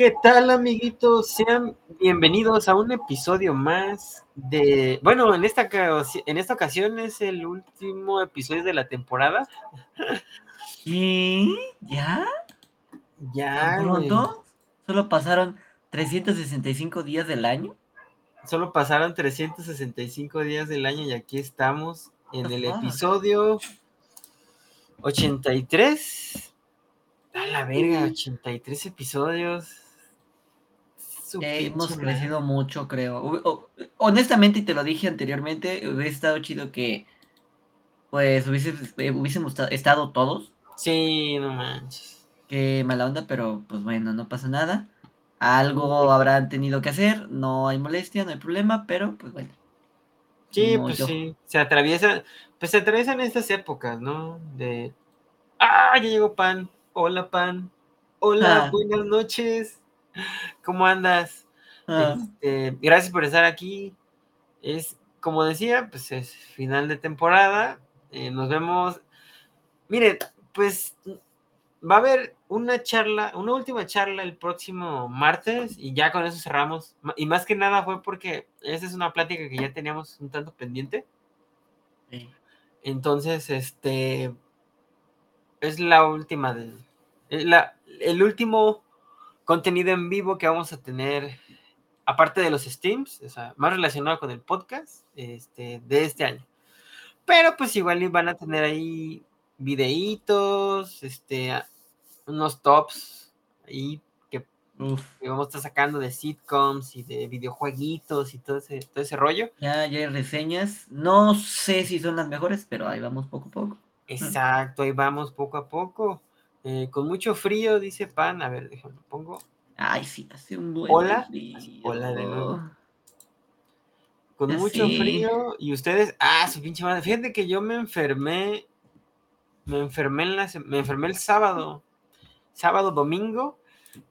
¿Qué tal, amiguitos? Sean bienvenidos a un episodio más de. Bueno, en esta, en esta ocasión es el último episodio de la temporada. ¿Y ya? Ya. ¿Tan pronto? ¿Solo pasaron 365 días del año? Solo pasaron 365 días del año y aquí estamos en el episodio 83. A la verga, 83 episodios. Eh, hemos crecido mucho, creo. Honestamente, y te lo dije anteriormente, hubiese estado chido que pues eh, hubiésemos estado todos. Sí, no manches. Qué mala onda, pero pues bueno, no pasa nada. Algo habrán tenido que hacer, no hay molestia, no hay problema, pero pues bueno. Sí, pues sí, se atraviesa, pues se atraviesan estas épocas, ¿no? De, ah, ya llegó Pan, hola Pan, hola, ah. buenas noches, ¿cómo andas? Ah. Este, gracias por estar aquí. Es, como decía, pues es final de temporada, eh, nos vemos. Miren, pues va a haber una charla, una última charla el próximo martes y ya con eso cerramos. Y más que nada fue porque esa es una plática que ya teníamos un tanto pendiente. Entonces, este es la última de la, el último contenido en vivo que vamos a tener aparte de los Steams, o sea, más relacionado con el podcast este, de este año. Pero pues igual van a tener ahí videitos, este, unos tops ahí que, vamos a estar sacando de sitcoms y de videojueguitos y todo ese, todo ese rollo. Ya, ya hay reseñas. No sé si son las mejores, pero ahí vamos poco a poco. Exacto, ahí vamos poco a poco. Eh, con mucho frío, dice Pan. A ver, déjame, pongo. Ay, sí, hace un buen Hola. Hola de nuevo. Con mucho frío. Y ustedes, ah, su pinche madre. Fíjate que yo me enfermé. Me enfermé, en la, me enfermé el sábado. Sábado, domingo.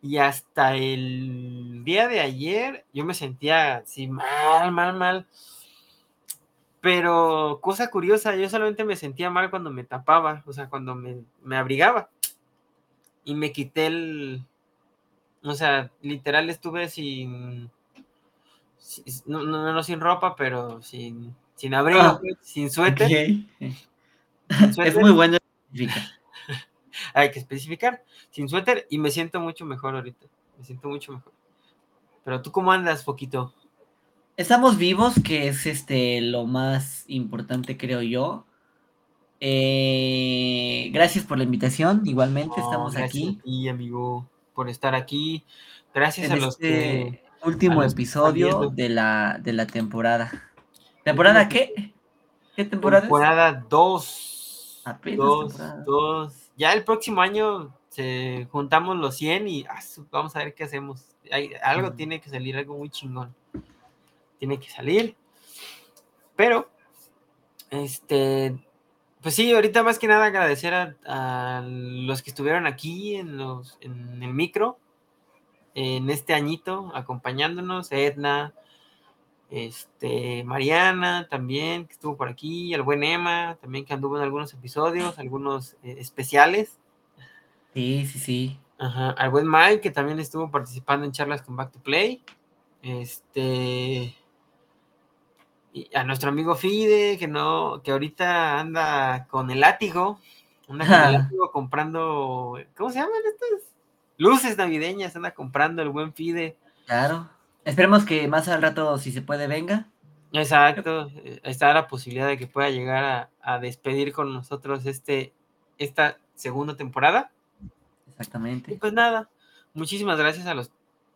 Y hasta el día de ayer yo me sentía así mal, mal, mal. Pero cosa curiosa, yo solamente me sentía mal cuando me tapaba, o sea, cuando me, me abrigaba. Y me quité el, o sea, literal estuve sin, no, no, no, sin ropa, pero sin, sin abrigo, ah, sin suéter. Es muy bueno. Hay que especificar. Sin suéter y me siento mucho mejor ahorita. Me siento mucho mejor. Pero tú cómo andas, poquito. Estamos vivos, que es este lo más importante, creo yo. Eh, gracias por la invitación. Igualmente, estamos aquí. Y amigo por estar aquí. Gracias a los este que. Último episodio de la, de la temporada. ¿Temporada qué? ¿Qué temporada? Temporada 2. Dos, dos. Ya el próximo año se juntamos los 100 y ah, vamos a ver qué hacemos. Hay, algo tiene que salir, algo muy chingón. Tiene que salir. Pero, este, pues sí, ahorita más que nada agradecer a, los que estuvieron aquí en, los, en el micro, en este añito, acompañándonos, Edna, este, Mariana también, que estuvo por aquí, el buen Emma, también que anduvo en algunos episodios, algunos eh, especiales. Sí, sí, sí. Ajá, al buen Mike, que también estuvo participando en charlas con Back to Play. Este, y a nuestro amigo Fide, que no, que ahorita anda con el látigo, anda con el látigo comprando, ¿cómo se llaman estas? Luces navideñas, anda comprando el buen Fide. Claro. Esperemos que más al rato, si se puede, venga. Exacto. Está la posibilidad de que pueda llegar a, despedir con nosotros este, esta segunda temporada. Exactamente. Y pues nada, muchísimas gracias a los,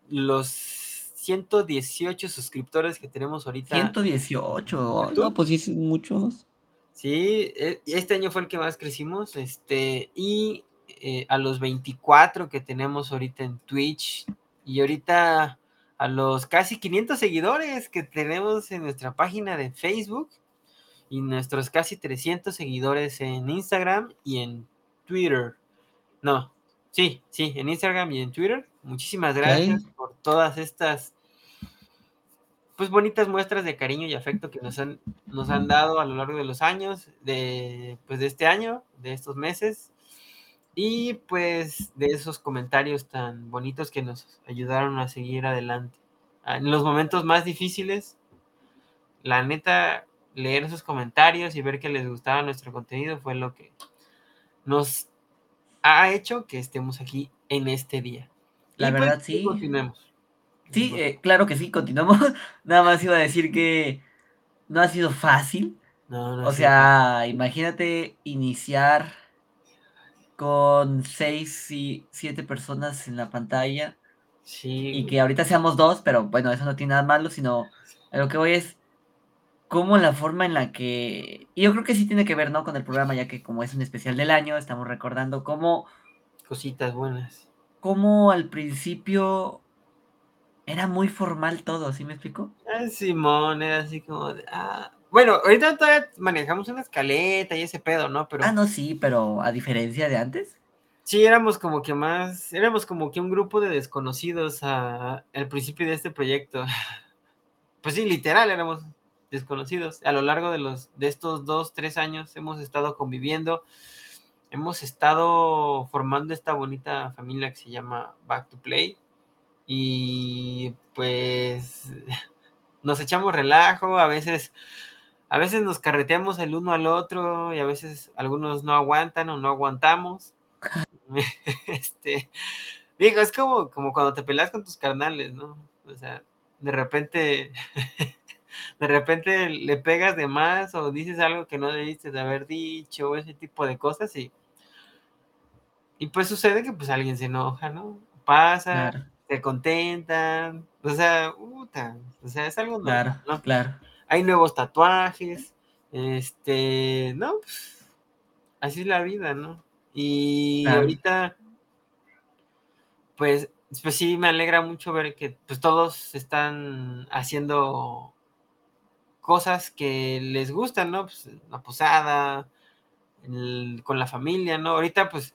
los 118 suscriptores que tenemos ahorita. 118, no, pues sí, muchos. Sí, e, este año fue el que más crecimos, este, y eh, a los 24 que tenemos ahorita en Twitch, y ahorita a los casi 500 seguidores que tenemos en nuestra página de Facebook, y nuestros casi 300 seguidores en Instagram y en Twitter. No, sí, sí, en Instagram y en Twitter. Muchísimas gracias por todas estas pues bonitas muestras de cariño y afecto que nos han, nos han dado a lo largo de los años, de, pues de este año, de estos meses. Y pues de esos comentarios tan bonitos que nos ayudaron a seguir adelante. Ah, en los momentos más difíciles, la neta, leer esos comentarios y ver que les gustaba nuestro contenido fue lo que nos ha hecho que estemos aquí en este día. La pues, verdad, sí. Continuemos. Sí, eh, claro que sí, continuamos. Nada más iba a decir que no ha sido fácil. No, no o sea, imagínate iniciar con seis y siete personas en la pantalla. Sí. Y que ahorita seamos dos, pero bueno, eso no tiene nada malo, sino a lo que voy es como la forma en la que... Y yo creo que sí tiene que ver, ¿no? Con el programa, ya que como es un especial del año, estamos recordando cómo... Cositas buenas. Cómo al principio era muy formal todo, ¿sí me explico? Ah, Simón, era así como de... Ah. Bueno, ahorita todavía manejamos una escaleta y ese pedo, ¿no? Pero... Ah, no, sí, pero a diferencia de antes. Sí, éramos como que más, éramos como que un grupo de desconocidos al principio de este proyecto. Pues sí, literal, éramos desconocidos. A lo largo de, los, de estos dos, tres años hemos estado conviviendo, hemos estado formando esta bonita familia que se llama Back to Play. Y pues nos echamos relajo, a veces, a veces nos carreteamos el uno al otro y a veces algunos no aguantan o no aguantamos. este, digo, es como, como cuando te peleas con tus carnales, ¿no? O sea, de repente de repente le pegas de más o dices algo que no debiste de haber dicho ese tipo de cosas y, y pues sucede que pues alguien se enoja, ¿no? Pasa, se contentan, o sea, puta, o sea, es algo claro, ¿no? Claro. Hay nuevos tatuajes, este, no, pues, así es la vida, ¿no? Y ahorita, pues, pues sí, me alegra mucho ver que pues todos están haciendo cosas que les gustan, ¿no? Pues la posada, con la familia, ¿no? Ahorita, pues.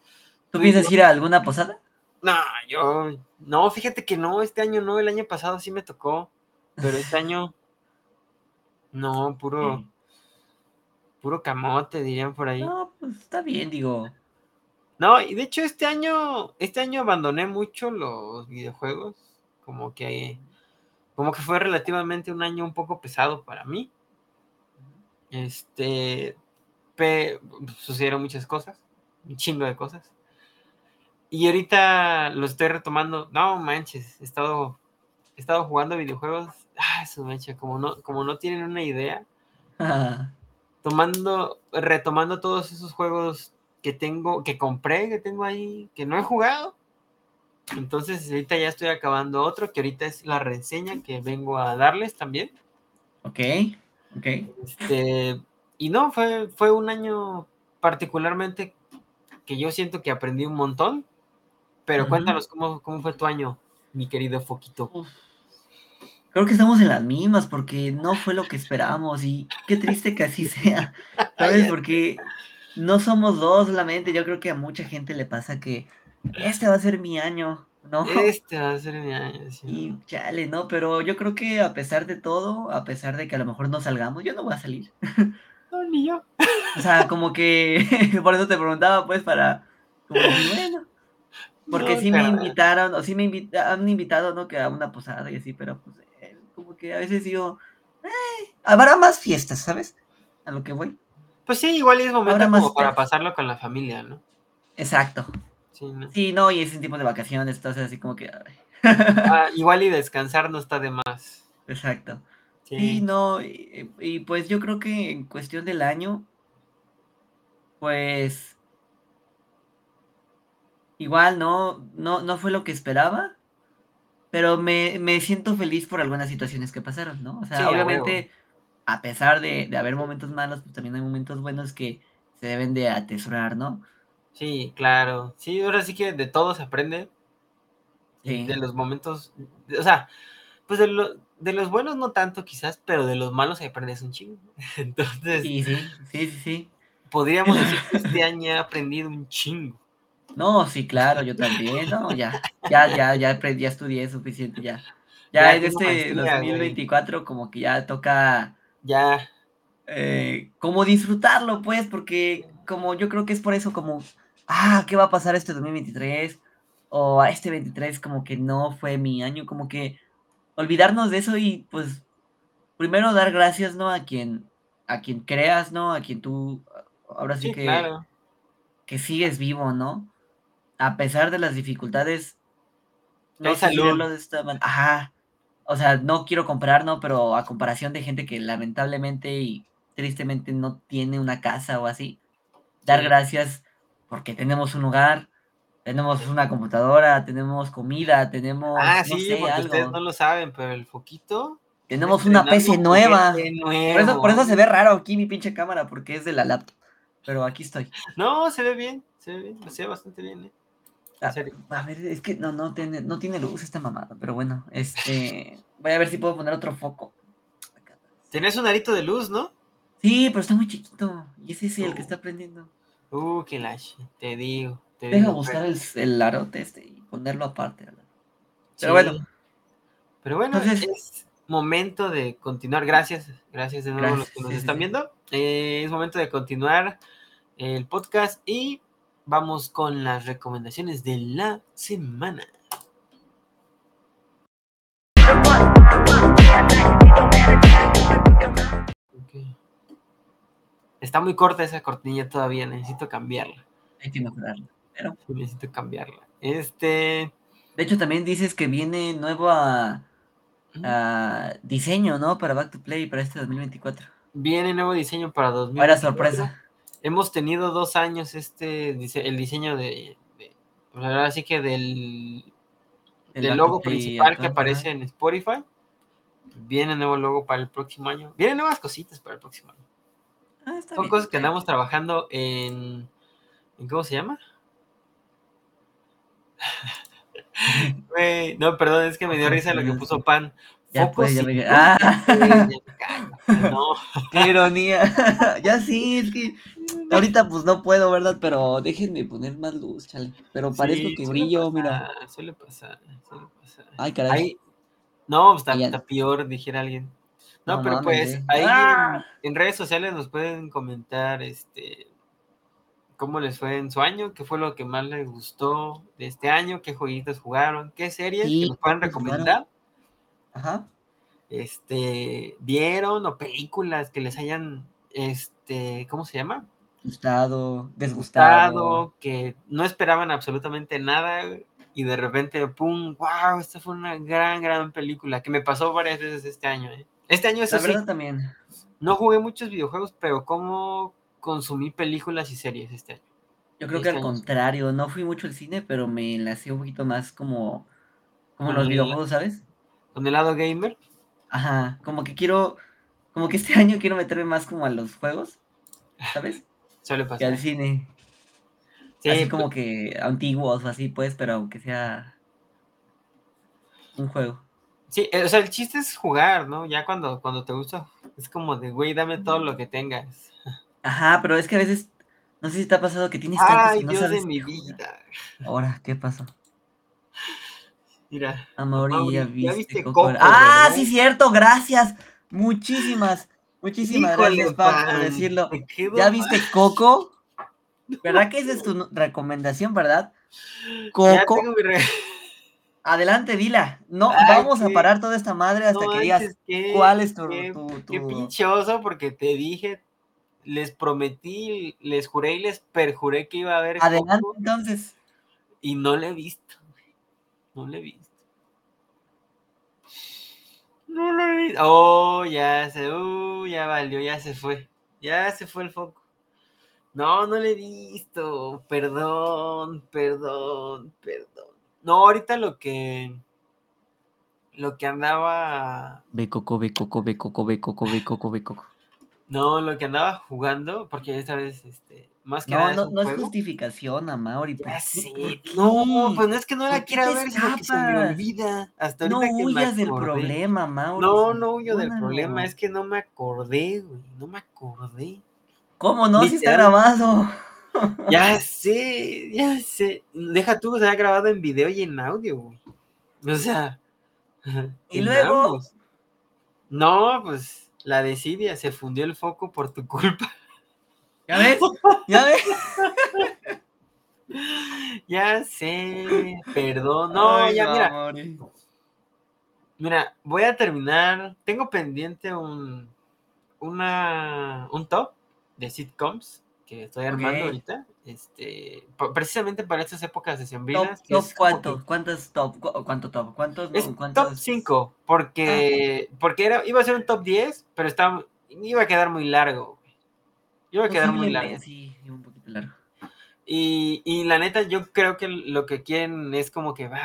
¿Tú piensas ir a alguna posada? No, yo. No, fíjate que no, este año no, el año pasado sí me tocó, pero este año. No, puro. Puro camote, dirían por ahí. No, pues está bien, digo. No, y de hecho este año, este año abandoné mucho los videojuegos, como que como que fue relativamente un año un poco pesado para mí. Este, sucedieron muchas cosas, un chingo de cosas. Y ahorita lo estoy retomando. No manches, he estado, he estado jugando videojuegos. Ah, su mancha, como no, como no tienen una idea. Tomando, retomando todos esos juegos que tengo, que compré, que tengo ahí, que no he jugado. Entonces, ahorita ya estoy acabando otro, que ahorita es la reseña que vengo a darles también. Ok, ok. Este, y no, fue, fue un año particularmente que yo siento que aprendí un montón. Pero cuéntanos cómo, cómo fue tu año, mi querido Foquito. Creo que estamos en las mismas porque no fue lo que esperábamos y qué triste que así sea. ¿Sabes? Porque no somos dos solamente. Yo creo que a mucha gente le pasa que este va a ser mi año, ¿no? Este va a ser mi año, sí. Y chale, ¿no? Pero yo creo que a pesar de todo, a pesar de que a lo mejor no salgamos, yo no voy a salir. No, ni yo. O sea, como que, por eso te preguntaba, pues, para, como, bueno. Porque sí me invitaron, o sí me han invitado, ¿no? Que a una posada y así, pero pues, eh, como que a veces digo, eh, habrá más fiestas, ¿sabes? A lo que voy. Pues sí, igual es momento como para pasarlo con la familia, ¿no? Exacto. Sí, ¿no? y ese tipo de vacaciones, entonces así como que... Ah, igual y descansar no está de más. Exacto. Sí, no, y, pues yo creo que en cuestión del año, pues igual no, no, no fue lo que esperaba, pero me, siento feliz por algunas situaciones que pasaron, ¿no? O sea, obviamente, a pesar de, de, haber momentos malos, pues también hay momentos buenos que se deben de atesorar, ¿no? Sí, claro. Sí, ahora sí que de todo se aprende. De los momentos, o sea, pues de, de los buenos no tanto quizás, pero de los malos se aprendes un chingo. Entonces, sí, sí, sí, sí, Podríamos decir que este año he aprendido un chingo. No, sí, claro, yo también, no, ya, ya, ya, ya, ya estudié suficiente, ya. Ya, en este 2024 como que ya toca... Ya. Eh, como disfrutarlo, pues, porque como yo creo que es por eso como ah, ¿qué va a pasar este 2023? O a este 23 como que no fue mi año, como que olvidarnos de eso y pues primero dar gracias, ¿no? A quien, a quien creas, ¿no? A quien tú, ahora sí, que, que sigues vivo, ¿no? A pesar de las dificultades, no sé de esta. Ajá. O sea, no quiero comparar, ¿no? Pero a comparación de gente que lamentablemente y tristemente no tiene una casa o así, dar gracias porque tenemos un hogar, tenemos una computadora, tenemos comida, tenemos. Ah, sí, porque ustedes no lo saben, pero el foquito. Tenemos una PC nueva. Por eso, por eso se ve raro aquí mi pinche cámara, porque es de la laptop. Pero aquí estoy. No, se ve bien, se ve bien, se ve bastante bien, ¿eh? A, a, ver, es que no, no tiene, no tiene luz esta mamada, pero bueno, este. Voy a ver si puedo poner otro foco. Tienes un arito de luz, ¿no? Sí, pero está muy chiquito. Y ese es el que está prendiendo. Uh, qué lache, te digo. Deja buscar el, el arote este y ponerlo aparte. Pero bueno. Pero bueno, es momento de continuar. Gracias, gracias de nuevo a los que nos están viendo. Eh, es momento de continuar el podcast y vamos con las recomendaciones de la semana. Está muy corta esa cortinilla todavía, necesito cambiarla. Hay que mejorarla, pero... Necesito cambiarla. Este... De hecho, también dices que viene nuevo a, diseño, ¿no? Para Back to Play para este 2024. Viene nuevo diseño para 2024. Para sorpresa. Hemos tenido dos años este el diseño de, pues ahora sí que del, del logo principal que aparece en Spotify. Viene nuevo logo para el próximo año. Vienen nuevas cositas para el próximo año. Ah, Son cosas que andamos trabajando en, en ¿cómo se llama? no, perdón, es que me dio risa lo que puso Pan. Ya pues, ya me... Ah. no. Qué ironía. ya sí, es que ahorita pues no puedo, ¿verdad? Pero déjenme poner más luz, chale. Pero parezco que brillo, mira. Suele pasar, suele pasar. Ay, caray. No, pues, está, está, peor, dijera alguien. No, pero pues ahí ¡Ah! en, redes sociales nos pueden comentar este cómo les fue en su año, qué fue lo que más les gustó de este año, qué jueguitos jugaron, qué series que nos puedan recomendar. Ajá. Este, vieron o películas que les hayan este, ¿cómo se llama? Gustado, desgustado, que no esperaban absolutamente nada y de repente, pum, wow, esta fue una gran, gran película que me pasó varias veces este año. ¿eh? Este año, es La verdad también. No jugué muchos videojuegos, pero ¿cómo consumí películas y series este año? Yo creo que este al contrario, no fui mucho al cine, pero me enlacé un poquito más como, como los videojuegos, ¿sabes? Con el lado gamer. Ajá, como que quiero, como que este año quiero meterme más como a los juegos, ¿sabes? Suele pasar. Que al cine. Sí, así como que antiguos o así, pues, pero aunque sea un juego. Sí, eh, o sea, el chiste es jugar, ¿no? Ya cuando, cuando te gusta, es como de, güey, dame todo lo que tengas. Ajá, pero es que a veces, no sé si te ha pasado que tienes tantos Ay, no Dios de mi vida. Ahora, ¿qué pasó? Mira. Amor, ya viste, Coco. ah, sí, cierto, gracias. Muchísimas, muchísimas gracias, por decirlo. ¿Ya viste Coco? ¿Verdad que esa es tu recomendación, verdad? Coco. Adelante, dila. No, vamos a parar toda esta madre hasta que digas cuál es tu, qué, Qué pinchoso, porque te dije, les prometí, les juré y les perjuré que iba a haber. Adelante, entonces. Y no le he visto. No le he visto. No le he visto. Oh, ya se, uh, ya valió, ya se fue. Ya se fue el foco. No, no le he visto. Perdón, perdón, perdón. No, ahorita lo que. Lo que andaba. Ve coco, ve coco, ve coco, ve coco, ve coco, ve coco. No, lo que andaba jugando, porque esta vez, este, más que no, nada. No, es no es justificación, Amauri. Ya sé. No, pues no es que no la quiera ver, sino que se me olvida. Hasta no huyas del problema, Mauri. No, no huyo del problema, es que no me acordé, güey. No me acordé. ¿Cómo no? Si está grabado. Ya sé, ya sé. Deja tú, se ha grabado en video y en audio, güey. O sea. Y luego. No, pues la desidia, se fundió el foco por tu culpa. ¿Ya ves? ¿Ya ves? ya sé, perdón. No, ya, mira. Mira, voy a terminar. Tengo pendiente un, una, un top de sitcoms que estoy armando ahorita. Este, precisamente para estas épocas de sembrinas. ¿Top, cuánto? ¿Cuántos top? ¿Cuánto top? ¿Cuántos? Top 5, porque, ah. porque era, iba a ser un top 10, pero estaba, iba a quedar muy largo. Iba a quedar muy largo. Sí, un poquito largo. Y, y, la neta, yo creo que lo que quieren es como que va,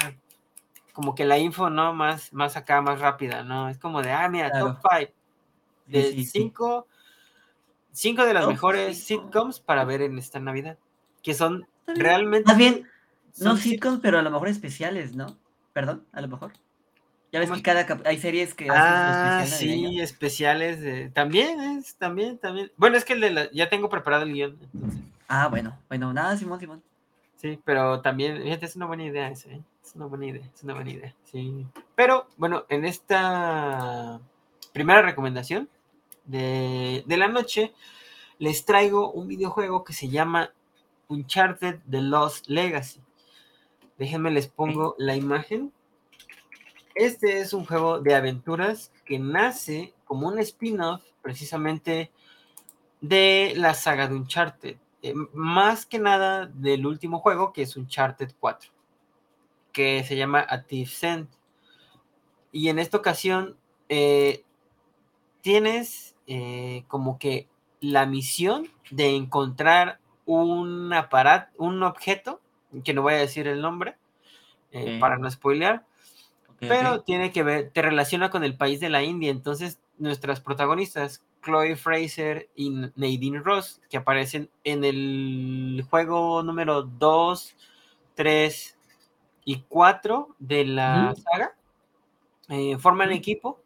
como que la info, ¿no? Más, más acá, más rápida, ¿no? Es como de, ah, mira, top 5 de 5 cinco de las mejores sitcoms para ver en esta Navidad, que son realmente... Más bien, no sitcoms, pero a lo mejor especiales, ¿no? Perdón, a lo mejor. Ya ves que cada hay series que ah, sí, especiales de... también es, también, también. Bueno, es que el de la... ya tengo preparado el guion. Ah, bueno, bueno, nada, Simón, Simón. Sí, pero también, fíjate, es una buena idea eso, ¿eh? Es una buena idea, es una buena idea, sí. Pero, bueno, en esta primera recomendación, de, la noche, les traigo un videojuego que se llama Uncharted The Lost Legacy. Déjenme les pongo la imagen. Este es un juego de aventuras que nace como un spin-off precisamente de la saga de Uncharted. Eh, más que nada del último juego que es Uncharted 4, que se llama A Thief's Y en esta ocasión eh, tienes eh, como que la misión de encontrar un aparato, un objeto, que no voy a decir el nombre, para no spoilear, pero tiene que ver, te relaciona con el país de la India, entonces nuestras protagonistas, Chloe Fraser y Nadine Ross, que aparecen en el juego número 2, 3 y 4 de la saga, eh, forman equipo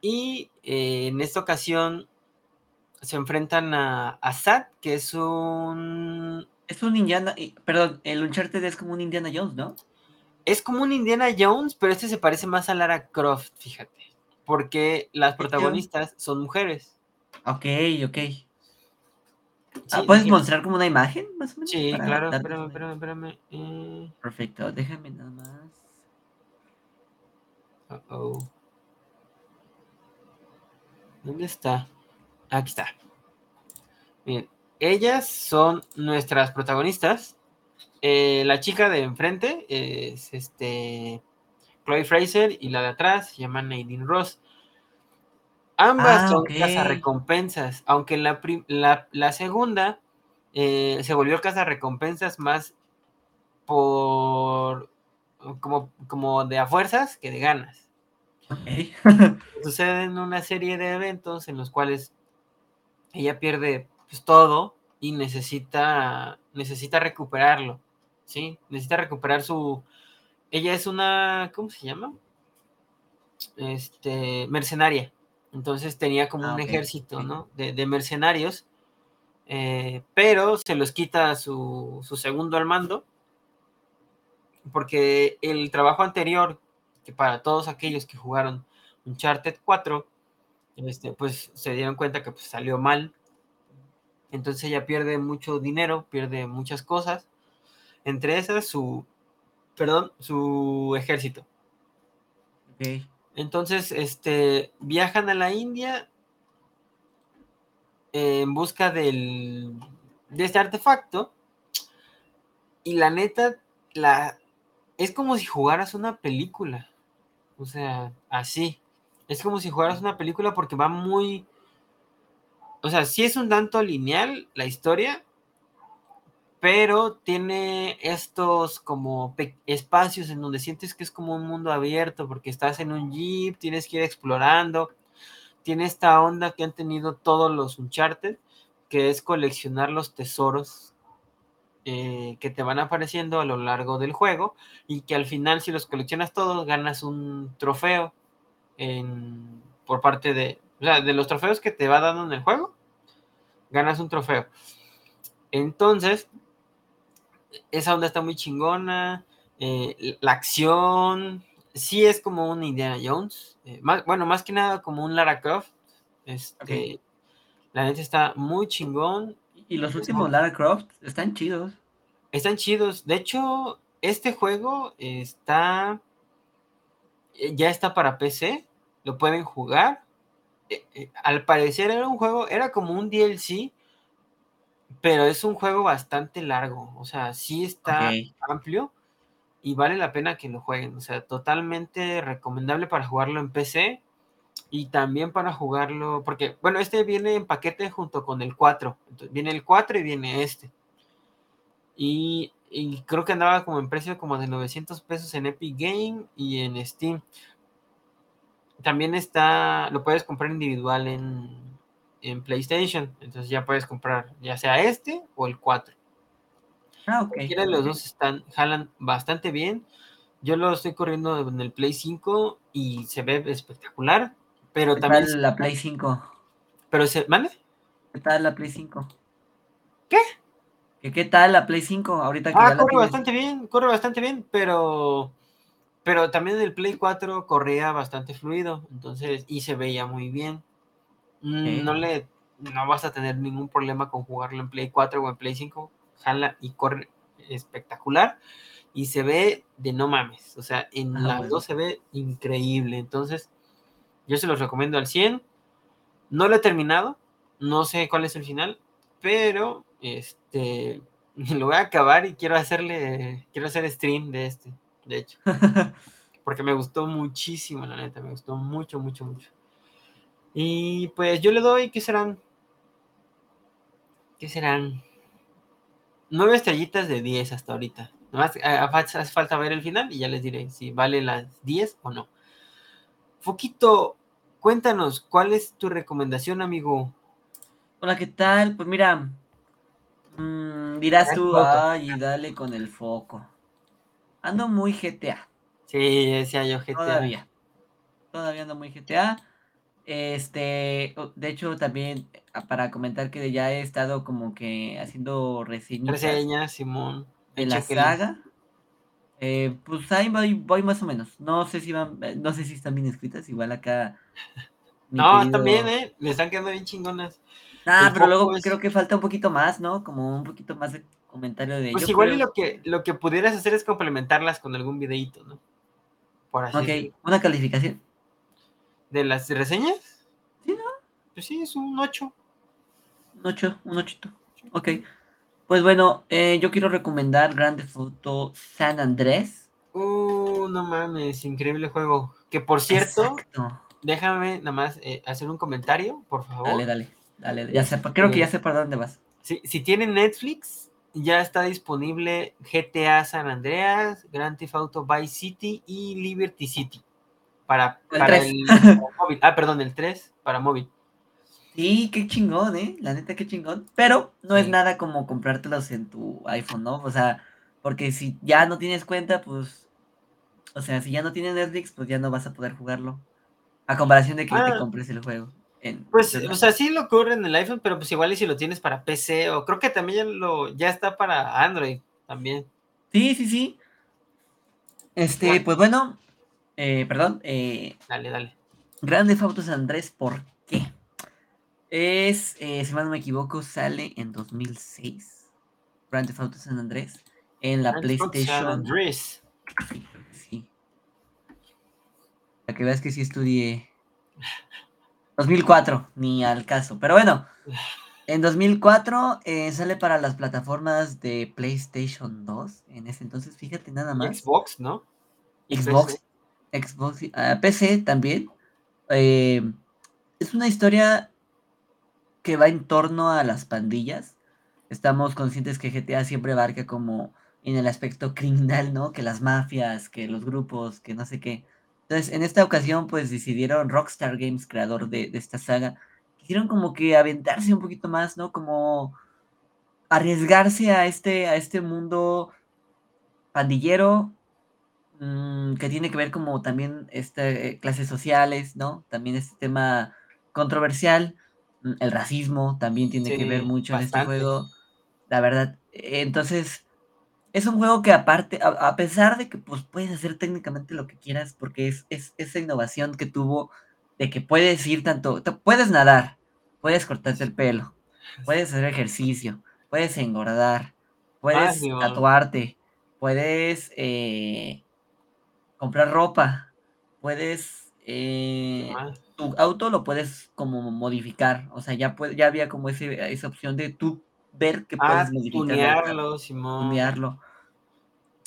y eh, en esta ocasión se enfrentan a, a Sad, que es un... Es un Indiana, perdón, el Uncharted es como un Indiana Jones, ¿no? Es como un Indiana Jones, pero este se parece más a Lara Croft, fíjate. Porque las protagonistas son mujeres. Ok, ok. Ah, ¿Puedes mostrar como una imagen, más o menos? Sí, claro, espérame, espérame, espérame. Eh. Perfecto, déjame nada más. Uh -oh. ¿Dónde está? Aquí está. Bien, ellas son nuestras protagonistas. Eh, la chica de enfrente es este Chloe Fraser y la de atrás se llama Nadine Ross. Ambas ah, son casa recompensas, aunque la, la, segunda eh, se volvió casa recompensas más por como, como de a fuerzas que de ganas. Suceden una serie de eventos en los cuales ella pierde pues, todo y necesita, necesita recuperarlo, ¿sí? Necesita recuperar su... Ella es una, ¿cómo se llama? Este, mercenaria. Entonces tenía como ah, un ejército, ¿no? De, mercenarios, eh, pero se los quita su, su segundo al mando, porque el trabajo anterior que para todos aquellos que jugaron Uncharted 4, este, pues se dieron cuenta que pues, salió mal. Entonces ella pierde mucho dinero, pierde muchas cosas. Entre esas su, perdón, su ejército. Entonces, este, viajan a la India en busca del, de este artefacto. Y la neta, la, es como si jugaras una película. O sea, así. Es como si jugaras una película porque va muy... O sea, sí es un tanto lineal la historia, pero tiene estos como espacios en donde sientes que es como un mundo abierto porque estás en un jeep, tienes que ir explorando, tiene esta onda que han tenido todos los Uncharted, que es coleccionar los tesoros eh, que te van apareciendo a lo largo del juego y que al final si los coleccionas todos ganas un trofeo por parte de, o sea, de los trofeos que te va dando en el juego, ganas un trofeo. Entonces, esa onda está muy chingona, eh, la acción, sí es como un Indiana Jones, eh, bueno, más que nada como un Lara Croft, este, la neta está muy chingón, y los últimos Lara Croft están chidos. Están chidos. De hecho, este juego está. Eh, ya está para PC. Lo pueden jugar. Eh, al parecer era un juego. Era como un DLC. Pero es un juego bastante largo. O sea, sí está amplio. Y vale la pena que lo jueguen. O sea, totalmente recomendable para jugarlo en PC. Y también para jugarlo. Porque, bueno, este viene en paquete junto con el 4. Entonces, viene el 4 y viene este. Y, creo que andaba como en precio como de 900 pesos en Epic Game y en Steam. También está, lo puedes comprar individual en, PlayStation. Entonces ya puedes comprar ya sea este o el 4. Ah, ok. los dos están, jalan bastante bien. Yo lo estoy corriendo en el Play 5 y se ve espectacular. Pero ¿Qué también. Tal la Play 5? Pero se. ¿Mande? ¿Qué tal la Play 5? ¿Qué? ¿Qué, tal la Play 5 ahorita que Ah, corre bastante bien, corre bastante bien, pero pero también el Play 4 corría bastante fluido, entonces y se veía muy bien. No le no vas a tener ningún problema con jugarlo en Play 4 o en Play 5, jala y corre espectacular. Y se ve de no mames, o sea, en ah, las dos se ve increíble, entonces yo se los recomiendo al 100. No lo he terminado, no sé cuál es el final, pero este, lo voy a acabar y quiero hacerle, quiero hacer stream de este, de hecho. Porque me gustó muchísimo, la neta, me gustó mucho, mucho, mucho. Y pues yo le doy, ¿qué serán? ¿Qué serán? Nueve estrellitas de 10 hasta ahorita. Nomás hace falta ver el final y ya les diré si vale las 10 o no. Foquito, cuéntanos, ¿cuál es tu recomendación, amigo? Hola, ¿qué tal? Pues mira, Mm, dirás tú, ay, dale con el foco. Ando muy GTA. Sí, decía yo GTA. Todavía. Todavía ando muy GTA. Este, de hecho, también ah, para comentar que ya he estado como que haciendo reseñas. Reseñas, Simón. De la saga. Eh, pues ahí voy, más o menos. No sé si van, eh, no sé si están bien escritas, igual acá. No, también, eh. Me están quedando bien chingonas. Ah, pero luego creo que falta un poquito más, ¿no? Como un poquito más de comentario de Pues igual lo que lo que pudieras hacer es complementarlas con algún videito, ¿no? Por así Ok, ¿una calificación? ¿De las reseñas? Sí, ¿no? Pues sí, es un 8. Un 8, un 8. Ok. Pues bueno, eh, yo quiero recomendar Grande Foto San Andrés. Uh, no mames, increíble juego. Que por cierto, déjame nada más eh, hacer un comentario, por favor. Dale, dale. Dale, ya sé, creo que ya sé para dónde vas. Si, si tienen Netflix, ya está disponible GTA San Andreas, Grand Theft Auto Vice City y Liberty City. Para, el, móvil. Ah, perdón, el 3 para móvil. Sí, qué chingón, ¿eh? La neta, qué chingón. Pero no es nada como comprártelos en tu iPhone, ¿no? O sea, porque si ya no tienes cuenta, pues. O sea, si ya no tienes Netflix, pues ya no vas a poder jugarlo. A comparación de que te ah. compres el juego pues, o sea, sí lo ocurre en el iPhone, pero pues igual y si lo tienes para PC, o creo que también ya, lo, ya está para Android también. Sí, sí, sí. Este, pues bueno, eh, perdón. Eh, dale, dale. Grande Autos Andrés, ¿por qué? Es, eh, si mal no me equivoco, sale en 2006. Grande Auto San Andrés en la PlayStation. San Andrés. Sí, sí. Para que veas que sí estudié 2004, ni al caso. Pero bueno, en 2004 eh, sale para las plataformas de PlayStation 2. En ese entonces, fíjate nada más. Xbox, ¿no? Xbox, Xbox, PC ah, también. Eh, es una historia que va en torno a las pandillas. Estamos conscientes que GTA siempre abarca como en el aspecto criminal, ¿no? Que las mafias, que los grupos, que no sé qué. Entonces, en esta ocasión, pues decidieron Rockstar Games, creador de, esta saga, quisieron como que aventarse un poquito más, ¿no? Como arriesgarse a este, a este mundo pandillero, mm, que tiene que ver como también este, clases sociales, ¿no? También este tema controversial, mm, el racismo también tiene que ver mucho en este juego, la verdad. Entonces, es un juego que aparte, a, pesar de que pues puedes hacer técnicamente lo que quieras, porque es, esa innovación que tuvo de que puedes ir tanto, puedes nadar, puedes cortarte el pelo, puedes hacer ejercicio, puedes engordar, puedes ah, tatuarte, puedes eh, comprar ropa, puedes eh, tu auto lo puedes como modificar, o sea, ya puede, ya había como ese, esa opción de tú ver que puedes ah, modificarlo, Simón.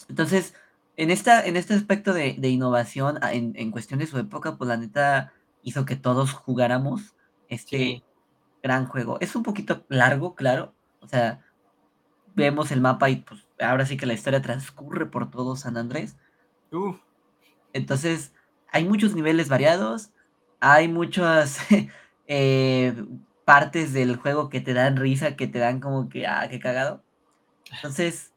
Entonces, en, esta, en este aspecto de, innovación, en, en, cuestión de su época, pues la neta hizo que todos jugáramos este gran juego. Es un poquito largo, claro, o sea, vemos el mapa y pues ahora sí que la historia transcurre por todo San Andrés. Entonces, hay muchos niveles variados, hay muchas eh, partes del juego que te dan risa, que te dan como que, ah, qué cagado. Entonces,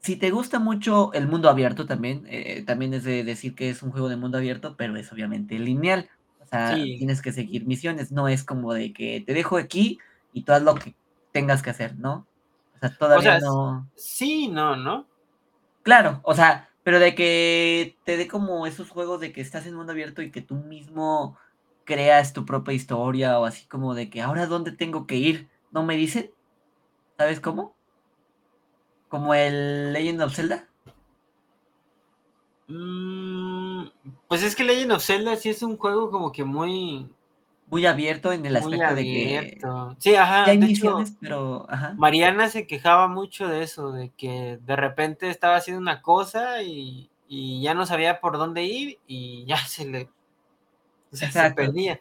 si te gusta mucho el mundo abierto también, eh, también es de decir que es un juego de mundo abierto, pero es obviamente lineal. O sea, tienes que seguir misiones, no es como de que te dejo aquí y tú haz lo que tengas que hacer, ¿no? O sea, todavía no. Sí, no, ¿no? Claro, o sea, pero de que te dé como esos juegos de que estás en mundo abierto y que tú mismo creas tu propia historia o así como de que ahora dónde tengo que ir, ¿no me dicen? ¿Sabes cómo? Como el Legend of Zelda. Mm, pues es que Legend of Zelda sí es un juego como que muy muy abierto en el aspecto de que sí, ajá, hay misiones, pero ajá. Mariana se quejaba mucho de eso, de que de repente estaba haciendo una cosa y, y ya no sabía por dónde ir y ya se le se perdía.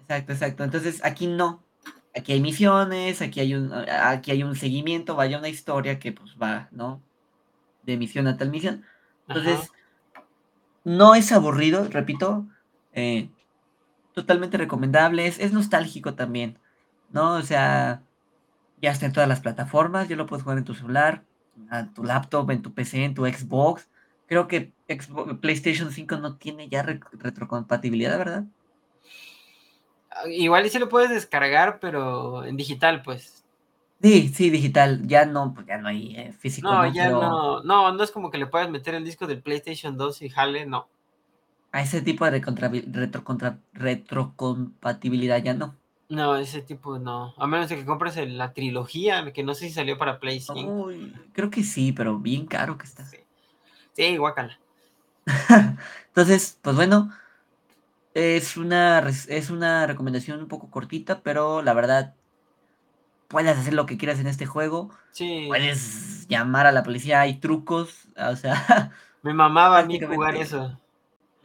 Exacto, exacto. Entonces aquí no. Aquí hay misiones, aquí hay un aquí hay un seguimiento, vaya una historia que pues va, ¿no? De misión a tal misión. Entonces, no es aburrido, repito, eh, totalmente recomendable, es, nostálgico también, ¿no? O sea, ya está en todas las plataformas, ya lo puedes jugar en tu celular, en tu laptop, en tu PC, en tu Xbox. Creo que PlayStation 5 no tiene ya retrocompatibilidad, ¿verdad? Ah, igual y si lo puedes descargar, pero en digital, pues. Sí, sí, digital. Ya no, pues ya no hay eh, físico. No, ya no. No, no es como que le puedas meter el disco del PlayStation 2 y jale, no a ese tipo de retrocompatibilidad ya no. No, ese tipo no. A menos de que compres la trilogía, que no sé si salió para Play creo que sí, pero bien caro que está. Sí, sí guácala. Entonces, pues bueno, es una, es una recomendación un poco cortita, pero la verdad, puedes hacer lo que quieras en este juego. Sí. Puedes llamar a la policía, hay trucos, o sea... Me mamaba a mí jugar eso.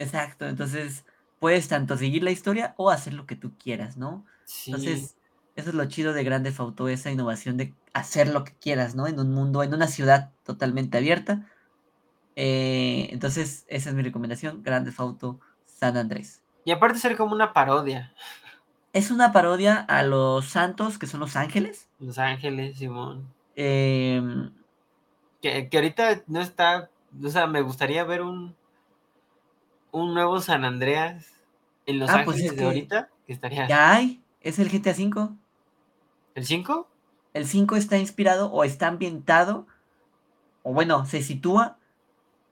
Exacto, entonces puedes tanto seguir la historia o hacer lo que tú quieras, ¿no? Entonces, eso es lo chido de Grande Auto, esa innovación de hacer lo que quieras, ¿no? En un mundo, en una ciudad totalmente abierta. Eh, entonces, esa es mi recomendación, Grande Auto San Andrés. Y aparte ser como una parodia. Es una parodia a los santos, que son los ángeles. Los ángeles, Simón. Em, que, que ahorita no está, o sea, me gustaría ver un, un nuevo San Andreas en Los ah, pues Ángeles de ahorita, que estaría. Ya hay, es el GTA V. ¿El 5? El 5 está inspirado o está ambientado, o bueno, se sitúa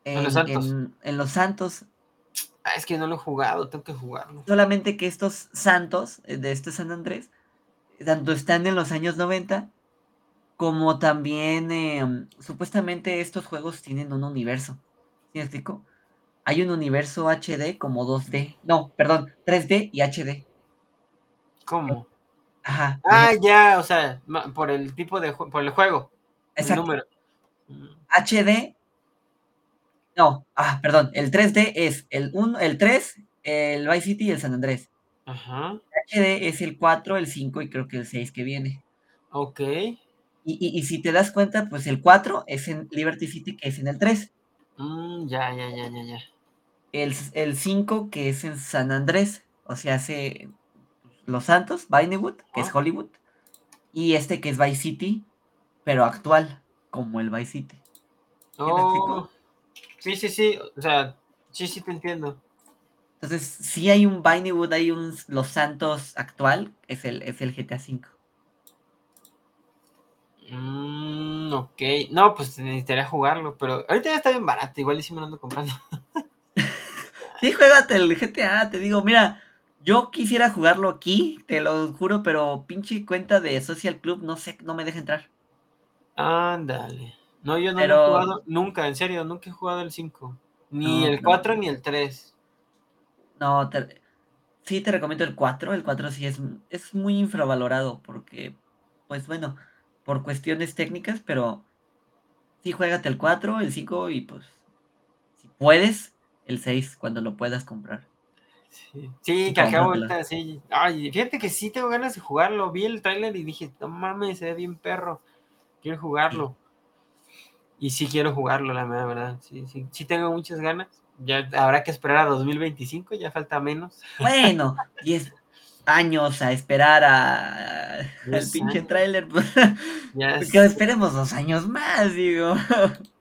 en, Los Santos. En, los Santos. Ah, es que no lo he jugado, tengo que jugarlo. Solamente que estos santos eh, de este San Andrés, tanto están en los años 90, como también em, supuestamente estos juegos tienen un universo. ¿Sí me explico? Hay un universo HD como 2D. No, perdón, 3D y HD. ¿Cómo? Ajá. Ah, ya, o sea, por el tipo de por el juego. Exacto. El número. HD. No, ah, perdón, el 3D es el 1, el 3, el Vice City y el San Andrés. Ajá. HD es el 4, el 5 y creo que el 6 que viene. Ok. Y, y, si te das cuenta, pues el 4 es en Liberty City, que es en el 3. Mm, ya, ya, ya, ya, ya el 5 que es en San Andrés, o sea, hace Los Santos, Vinewood, que es Hollywood, y este que es Vice City, pero actual, como el Vice City. Oh, sí, sí, sí, o sea, sí, sí te entiendo. Entonces, si hay un Vinewood, hay un Los Santos actual, es el, es el GTA V. Mm, ok, no, pues necesitaría jugarlo, pero ahorita ya está bien barato, igual y si me lo ando comprando. Sí, juégate el GTA, te digo, mira, yo quisiera jugarlo aquí, te lo juro, pero pinche cuenta de Social Club no sé, no me deja entrar. Ándale. No, yo no lo he jugado nunca, en serio, nunca he jugado el 5. Ni el 4 ni el 3. No, sí te recomiendo el 4. El 4 sí es, es muy infravalorado porque, pues bueno, por cuestiones técnicas, pero sí juégate el 4, el 5 y pues, si puedes, el 6 cuando lo puedas comprar. Sí, sí que acabo ahorita, sí. Ay, fíjate que sí tengo ganas de jugarlo. Vi el trailer y dije, no mames, se ve bien perro. Quiero jugarlo. Y sí quiero jugarlo, la verdad. Sí, sí, sí tengo muchas ganas. Ya habrá que esperar a 2025, ya falta menos. Bueno, 10 años a esperar a, al pinche trailer. Pues, que esperemos dos años más, digo.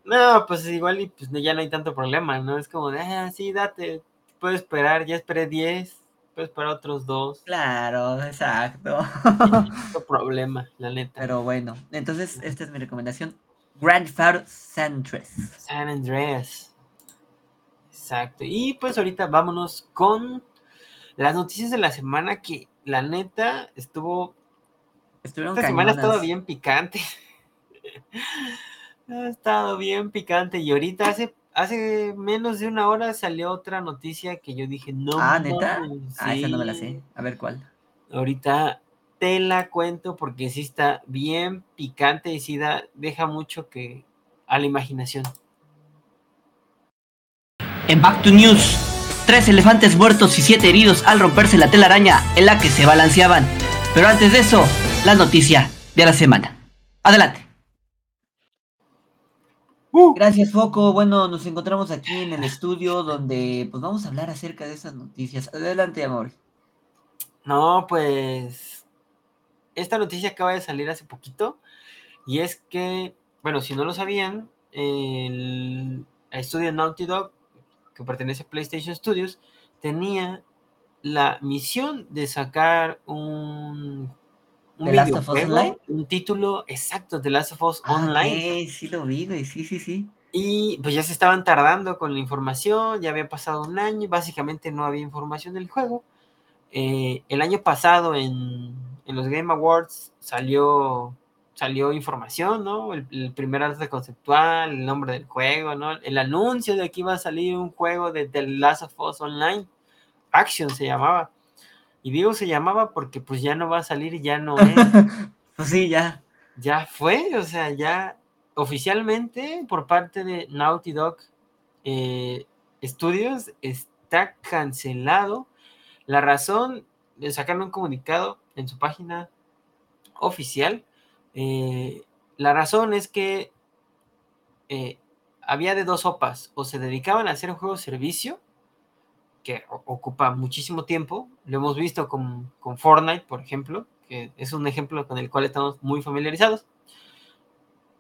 No, pues igual y pues ya no hay tanto problema, ¿no? Es como de, ah, sí, date, puedo esperar, ya esperé 10, puedo esperar otros dos. Claro, exacto. No problema, la neta. Pero bueno, entonces esta es mi recomendación. Grand Theft San Andreas. San Andreas. Exacto. Y pues ahorita vámonos con las noticias de la semana que la neta estuvo... Estuvieron Esta semana ha estado bien picante. ha estado bien picante y ahorita hace hace menos de una hora salió otra noticia que yo dije, no. Ah, neta. Ah, esa no me la sé. A ver cuál. Ahorita te la cuento porque sí está bien picante y sí deja mucho que a la imaginación. En Back to News, tres elefantes muertos y siete heridos al romperse la telaraña en la que se balanceaban. Pero antes de eso, la noticia de la semana. Adelante. Uh. Gracias, Foco. Bueno, nos encontramos aquí en el estudio donde pues vamos a hablar acerca de esas noticias. Adelante, amor. No, pues esta noticia acaba de salir hace poquito y es que, bueno, si no lo sabían, el estudio Naughty Dog, que pertenece a PlayStation Studios, tenía la misión de sacar un un Last of Us Online? Un título exacto de Last of Us ah, Online. Sí, lo vi, sí, sí, sí. Y pues ya se estaban tardando con la información, ya había pasado un año, básicamente no había información del juego. Eh, el año pasado en, los Game Awards salió, salió información, ¿no? El, primer arte conceptual, el nombre del juego, ¿no? El anuncio de que iba a salir un juego de The Last of Us Online. Action se llamaba. Y digo se llamaba porque pues ya no va a salir, ya no es. pues sí, ya. Ya fue, o sea, ya oficialmente por parte de Naughty Dog eh, Studios está cancelado. La razón de sacar un comunicado en su página oficial. Eh, la razón es que eh, había de dos sopas, o se dedicaban a hacer un juego servicio que ocupa muchísimo tiempo. Lo hemos visto con, con, Fortnite, por ejemplo, que es un ejemplo con el cual estamos muy familiarizados.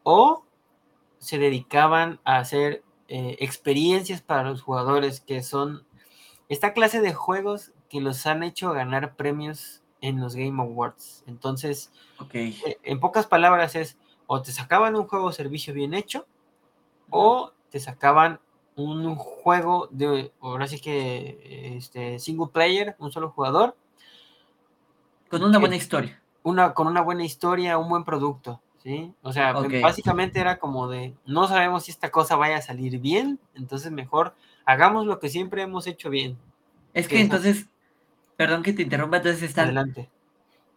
O se dedicaban a hacer eh, experiencias para los jugadores, que son esta clase de juegos que los han hecho ganar premios en los Game Awards. Entonces, okay. Eh, en pocas palabras es, o te sacaban un juego servicio bien hecho, o te sacaban un juego de, ahora sí que, este, single player, un solo jugador. Con una buena historia. Una, con una buena historia, un buen producto, ¿sí? O sea, básicamente era como de, no sabemos si esta cosa vaya a salir bien, entonces mejor hagamos lo que siempre hemos hecho bien. Es que, entonces, perdón que te interrumpa, entonces están Adelante.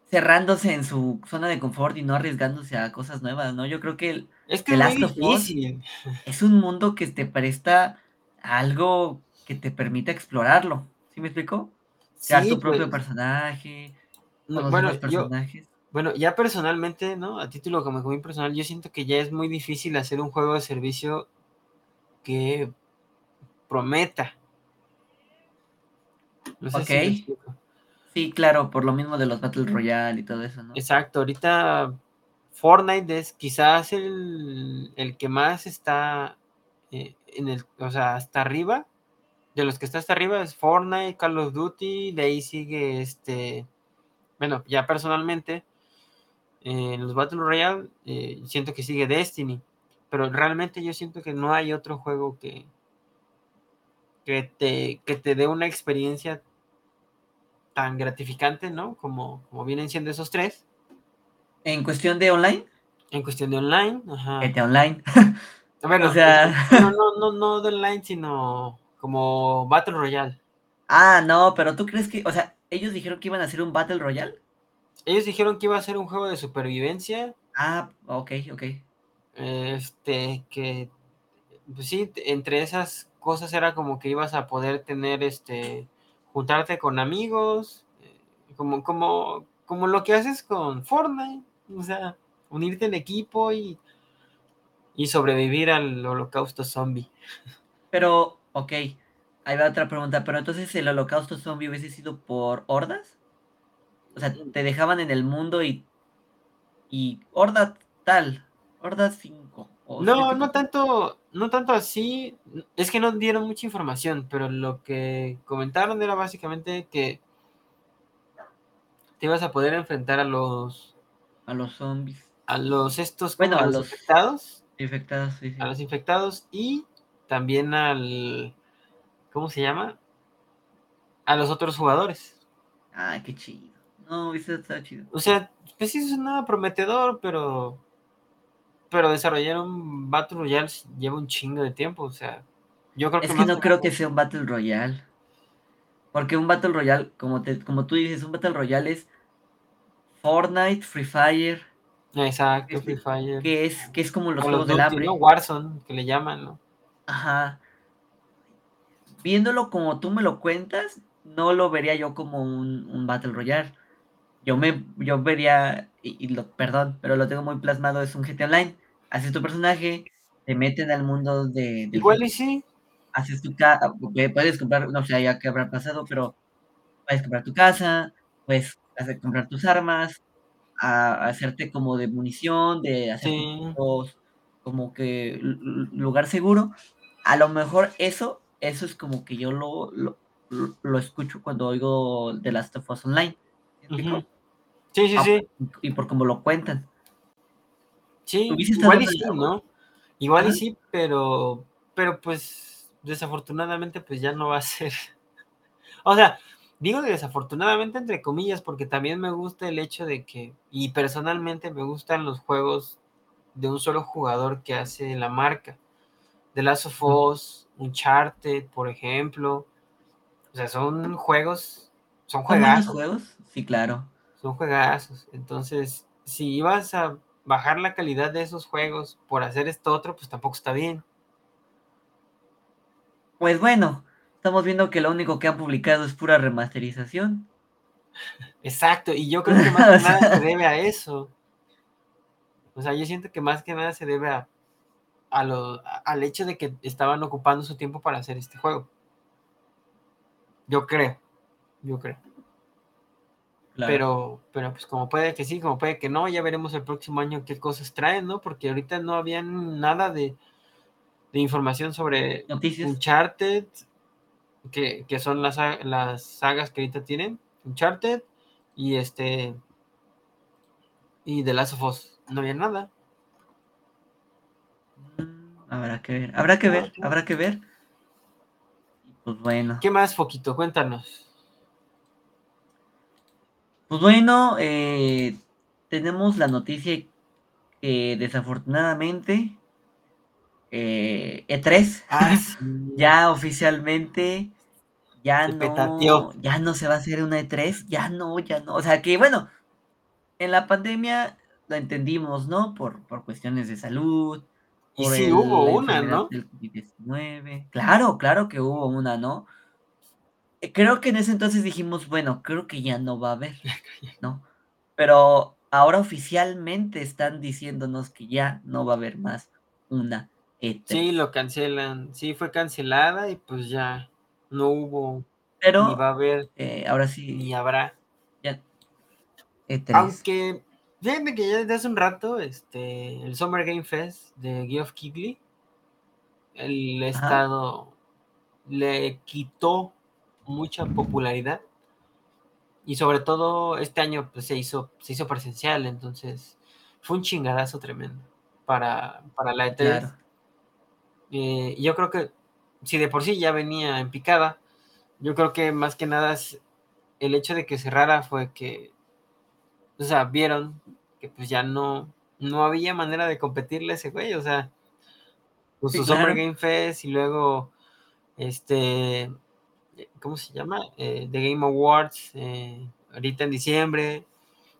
cerrándose en su zona de confort y no arriesgándose a cosas nuevas, ¿no? Yo creo que el, es que es Es un mundo que te presta algo que te permite explorarlo. ¿Sí me explico? Sea tu propio pues. personaje. bueno, personajes. bueno, ya personalmente, ¿no? A título como muy personal, yo siento que ya es muy difícil hacer un juego de servicio que prometa. No sé sí, claro, por lo mismo de los Battle Royale y todo eso, ¿no? Exacto, ahorita Fortnite es quizás el, que más está eh, en el, o sea, hasta arriba. De los que está hasta arriba es Fortnite, Call of Duty, de ahí sigue este, bueno, ya personalmente, en los Battle Royale, eh, siento que sigue Destiny, pero realmente yo siento que no hay otro juego que, que te, que te dé una experiencia tan gratificante, ¿no? Como, como vienen siendo esos tres. ¿En cuestión de online? En cuestión de online, ajá. Online. bueno, o sea... no, no, no, no de online, sino como Battle Royale. Ah, no, pero tú crees que, o sea, ellos dijeron que iban a hacer un Battle Royale. Ellos dijeron que iba a ser un juego de supervivencia. Ah, ok, ok. Este, que, pues sí, entre esas cosas era como que ibas a poder tener, este, juntarte con amigos, eh, como, como, como lo que haces con Fortnite, o sea, unirte en equipo y, y sobrevivir al holocausto zombie. Pero, ok, ahí va otra pregunta, pero entonces el holocausto zombie hubiese sido por hordas? O sea, te dejaban en el mundo y. Y. Horda tal. Horda 5. No, no tanto. No tanto así. Es que no dieron mucha información. Pero lo que comentaron era básicamente que. Te ibas a poder enfrentar a los. A los zombies. A los estos. Bueno, a, los, infectados. Infectados, sí, A los infectados. Y también al. ¿Cómo se llama? A los otros jugadores. Ah, qué chido. No, eso está chido. O sea, pues sí es nada prometedor, pero. Pero desarrollar un Battle Royale lleva un chingo de tiempo, o sea. Yo creo es que, no creo que sea un Battle Royale. Porque un Battle Royale, como, te, como tú dices, un Battle Royale es Fortnite, Free Fire. Exacto, Free Fire. Que es, que es como los juegos del hambre. Warzone, que le llaman, ¿no? Ajá. Viéndolo como tú me lo cuentas, no lo vería yo como un, un Battle Royale yo me yo vería, y, lo, perdón, pero lo tengo muy plasmado, es un GTA Online. Haces tu personaje, te meten al mundo de... Igual y sí. Haces tu casa, puedes comprar, no sé ya qué habrá pasado, pero puedes comprar tu casa, puedes hacer, comprar tus armas, a, hacerte como de munición, de hacer como que lugar seguro. A lo mejor eso, eso es como que yo lo, lo, lo escucho cuando oigo de Last of Us Online. Sí, sí, ah, sí. Y por cómo lo cuentan. Sí, igual y sí, ¿no? Igual y sí, pero, pero pues desafortunadamente pues ya no va a ser. o sea, digo desafortunadamente entre comillas porque también me gusta el hecho de que, y personalmente me gustan los juegos de un solo jugador que hace la marca. The Last of Us, Uncharted, por ejemplo. O sea, son juegos, son juegos. juegos? Sí, claro. Son juegazos. Entonces, si ibas a bajar la calidad de esos juegos por hacer esto otro, pues tampoco está bien. Pues bueno, estamos viendo que lo único que han publicado es pura remasterización. Exacto, y yo creo que más que nada se debe a eso. O sea, yo siento que más que nada se debe a, a lo, al hecho de que estaban ocupando su tiempo para hacer este juego. Yo creo, yo creo. Pero, pero pues como puede que sí, como puede que no, ya veremos el próximo año qué cosas traen, ¿no? Porque ahorita no había nada de, información sobre Noticias. Uncharted, que, que son las, las sagas que ahorita tienen, Uncharted y este y The Last of Us. No había nada. Habrá que ver, habrá que ver, habrá que ver. Pues bueno. ¿Qué más, Foquito? Cuéntanos. Pues bueno, eh, tenemos la noticia que desafortunadamente E3 eh, e ah, ya oficialmente ya no, ya no se va a hacer una E3, ya no, ya no. O sea que bueno, en la pandemia lo entendimos, ¿no? Por, por cuestiones de salud. Y sí hubo una, ¿no? Claro, claro que hubo una, ¿no? Eh, creo que en ese entonces dijimos, bueno, creo que ya no va a haber, ¿no? Pero ahora oficialmente están diciéndonos que ya no va a haber más una E3. Sí, lo cancelan. Sí, fue cancelada y pues ya no hubo. Pero ni va a haber. Eh, ahora sí. Ni habrá. Ya. E3. Aunque, fíjate que ya desde hace un rato, este, el Summer Game Fest de Geoff Keighley, el estado le quitó mucha popularidad. Y sobre todo este año pues, se, hizo, se hizo presencial, entonces fue un chingadazo tremendo para, para la E3. Eh, yo creo que si de por sí ya venía en picada, yo creo que más que nada el hecho de que cerrara fue que, o sea, vieron que pues ya no, no había manera de competirle a ese güey, o sea, con su Summer Game Fest y luego, este, ¿cómo se llama? Eh, The Game Awards, eh, ahorita en diciembre.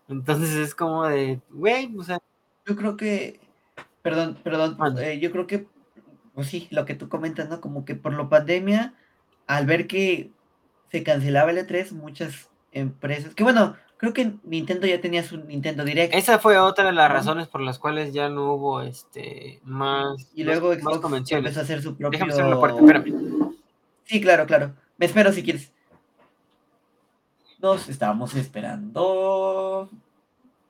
Entonces es como de, güey, o sea. Yo creo que, perdón, perdón, eh, yo creo que, pues sí, lo que tú comentas, ¿no? Como que por la pandemia, al ver que se cancelaba el E3, muchas empresas, que bueno, creo que Nintendo ya tenía su Nintendo Direct. Esa fue otra de las razones por las cuales ya no hubo este más. Y luego Xbox empezó a hacer su propio. Déjame puerta, espérame. Sí, claro, claro. Me espero si quieres. Nos estamos esperando.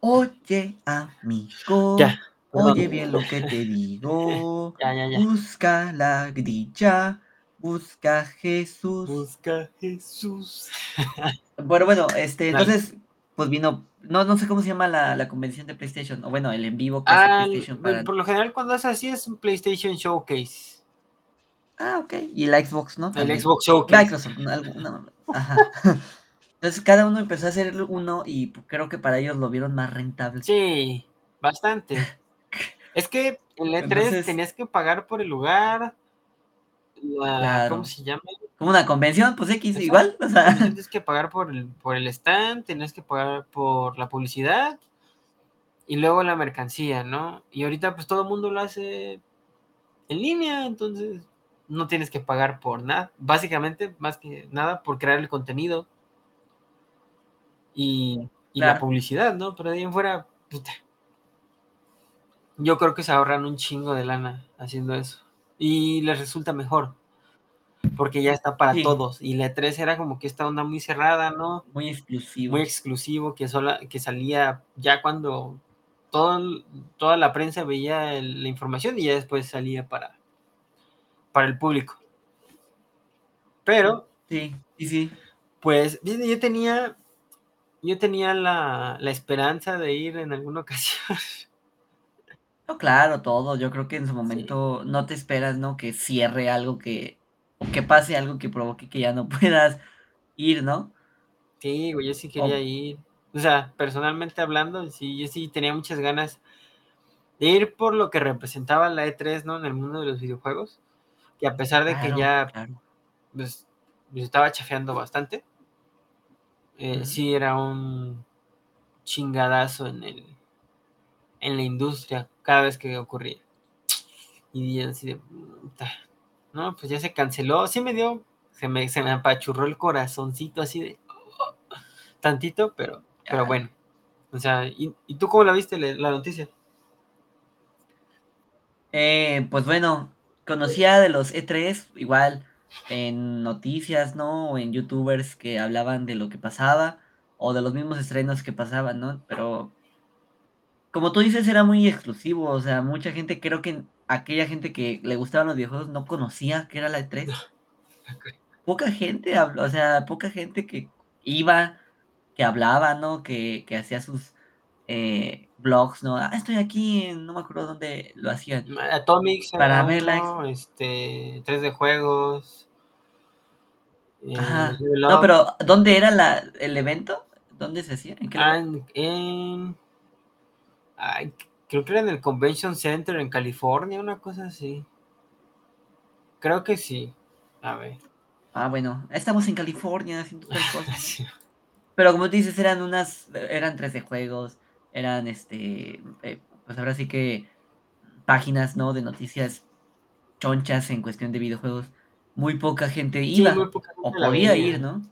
Oye, amigo. Ya. Oye bien lo que te digo. ya, ya, ya. Busca la grilla. Busca Jesús. Busca Jesús. bueno, bueno, este, entonces, pues vino, no, no sé cómo se llama la, convención de PlayStation, o bueno, el en vivo que ah, PlayStation Por lo general cuando es así es un PlayStation Showcase. Ah, ok. Y la Xbox, ¿no? El Xbox Showcase. Microsoft, no, ajá. Entonces cada uno empezó a hacer uno y creo que para ellos lo vieron más rentable. Sí, bastante. es que en el E3 tenías que pagar por el lugar. ¿Cómo se llama? Como una convención, pues X, igual. O sea. Tienes que pagar por el, por el stand, tienes que pagar por la publicidad y luego la mercancía, ¿no? Y ahorita pues todo el mundo lo hace en línea, entonces no tienes que pagar por nada. Básicamente, más que nada, por crear el contenido y, la publicidad, ¿no? Pero de ahí en fuera, puta. Yo creo que se ahorran un chingo de lana haciendo eso. Y les resulta mejor porque ya está para todos. Y la 3 era como que esta onda muy cerrada, ¿no? Muy exclusivo. Muy exclusivo, que, sola, que salía ya cuando todo, toda la prensa veía la información y ya después salía para, para el público. Pero. Sí, sí, sí. Pues yo tenía. Yo tenía la, esperanza de ir en alguna ocasión. No, claro, todo. Yo creo que en su momento no te esperas, ¿no? Que cierre algo que que pase algo que provoque que ya no puedas ir, ¿no? Sí, güey, yo sí quería ir. O sea, personalmente hablando, sí, yo sí tenía muchas ganas de ir por lo que representaba la E3, ¿no? En el mundo de los videojuegos. Que a pesar de que ya pues, estaba chafeando bastante, eh, sí era un chingadazo en el en la industria cada vez que ocurría. Y así de no, pues ya se canceló. Sí me dio, se me, se me apachurró el corazoncito así de tantito, pero, pero bueno. O sea, ¿y, tú cómo la viste la, noticia? Eh, pues bueno, conocía de los E3, igual en noticias, ¿no? O en youtubers que hablaban de lo que pasaba, o de los mismos estrenos que pasaban, ¿no? Pero, como tú dices, era muy exclusivo, o sea, mucha gente creo que aquella gente que le gustaban los videojuegos no conocía que era la E3. Poca gente habló, o sea, poca gente que iba, que hablaba, ¿no? Que, hacía sus eh, blogs, ¿no? Ah, estoy aquí, no me acuerdo dónde lo hacían. Atomics, para ver este, 3 de juegos. Eh, no, pero ¿dónde era la, el evento? ¿Dónde se hacía? ¿En qué ah, en, Ay, Creo que era en el Convention Center en California, una cosa así. Creo que sí. A ver. Ah, bueno, estamos en California haciendo tal cosas. Pero como dices, eran unas, eran tres de juegos, eran este, eh, pues ahora sí que páginas, ¿no? De noticias chonchas en cuestión de videojuegos. Muy poca gente iba o podía ir, ¿no?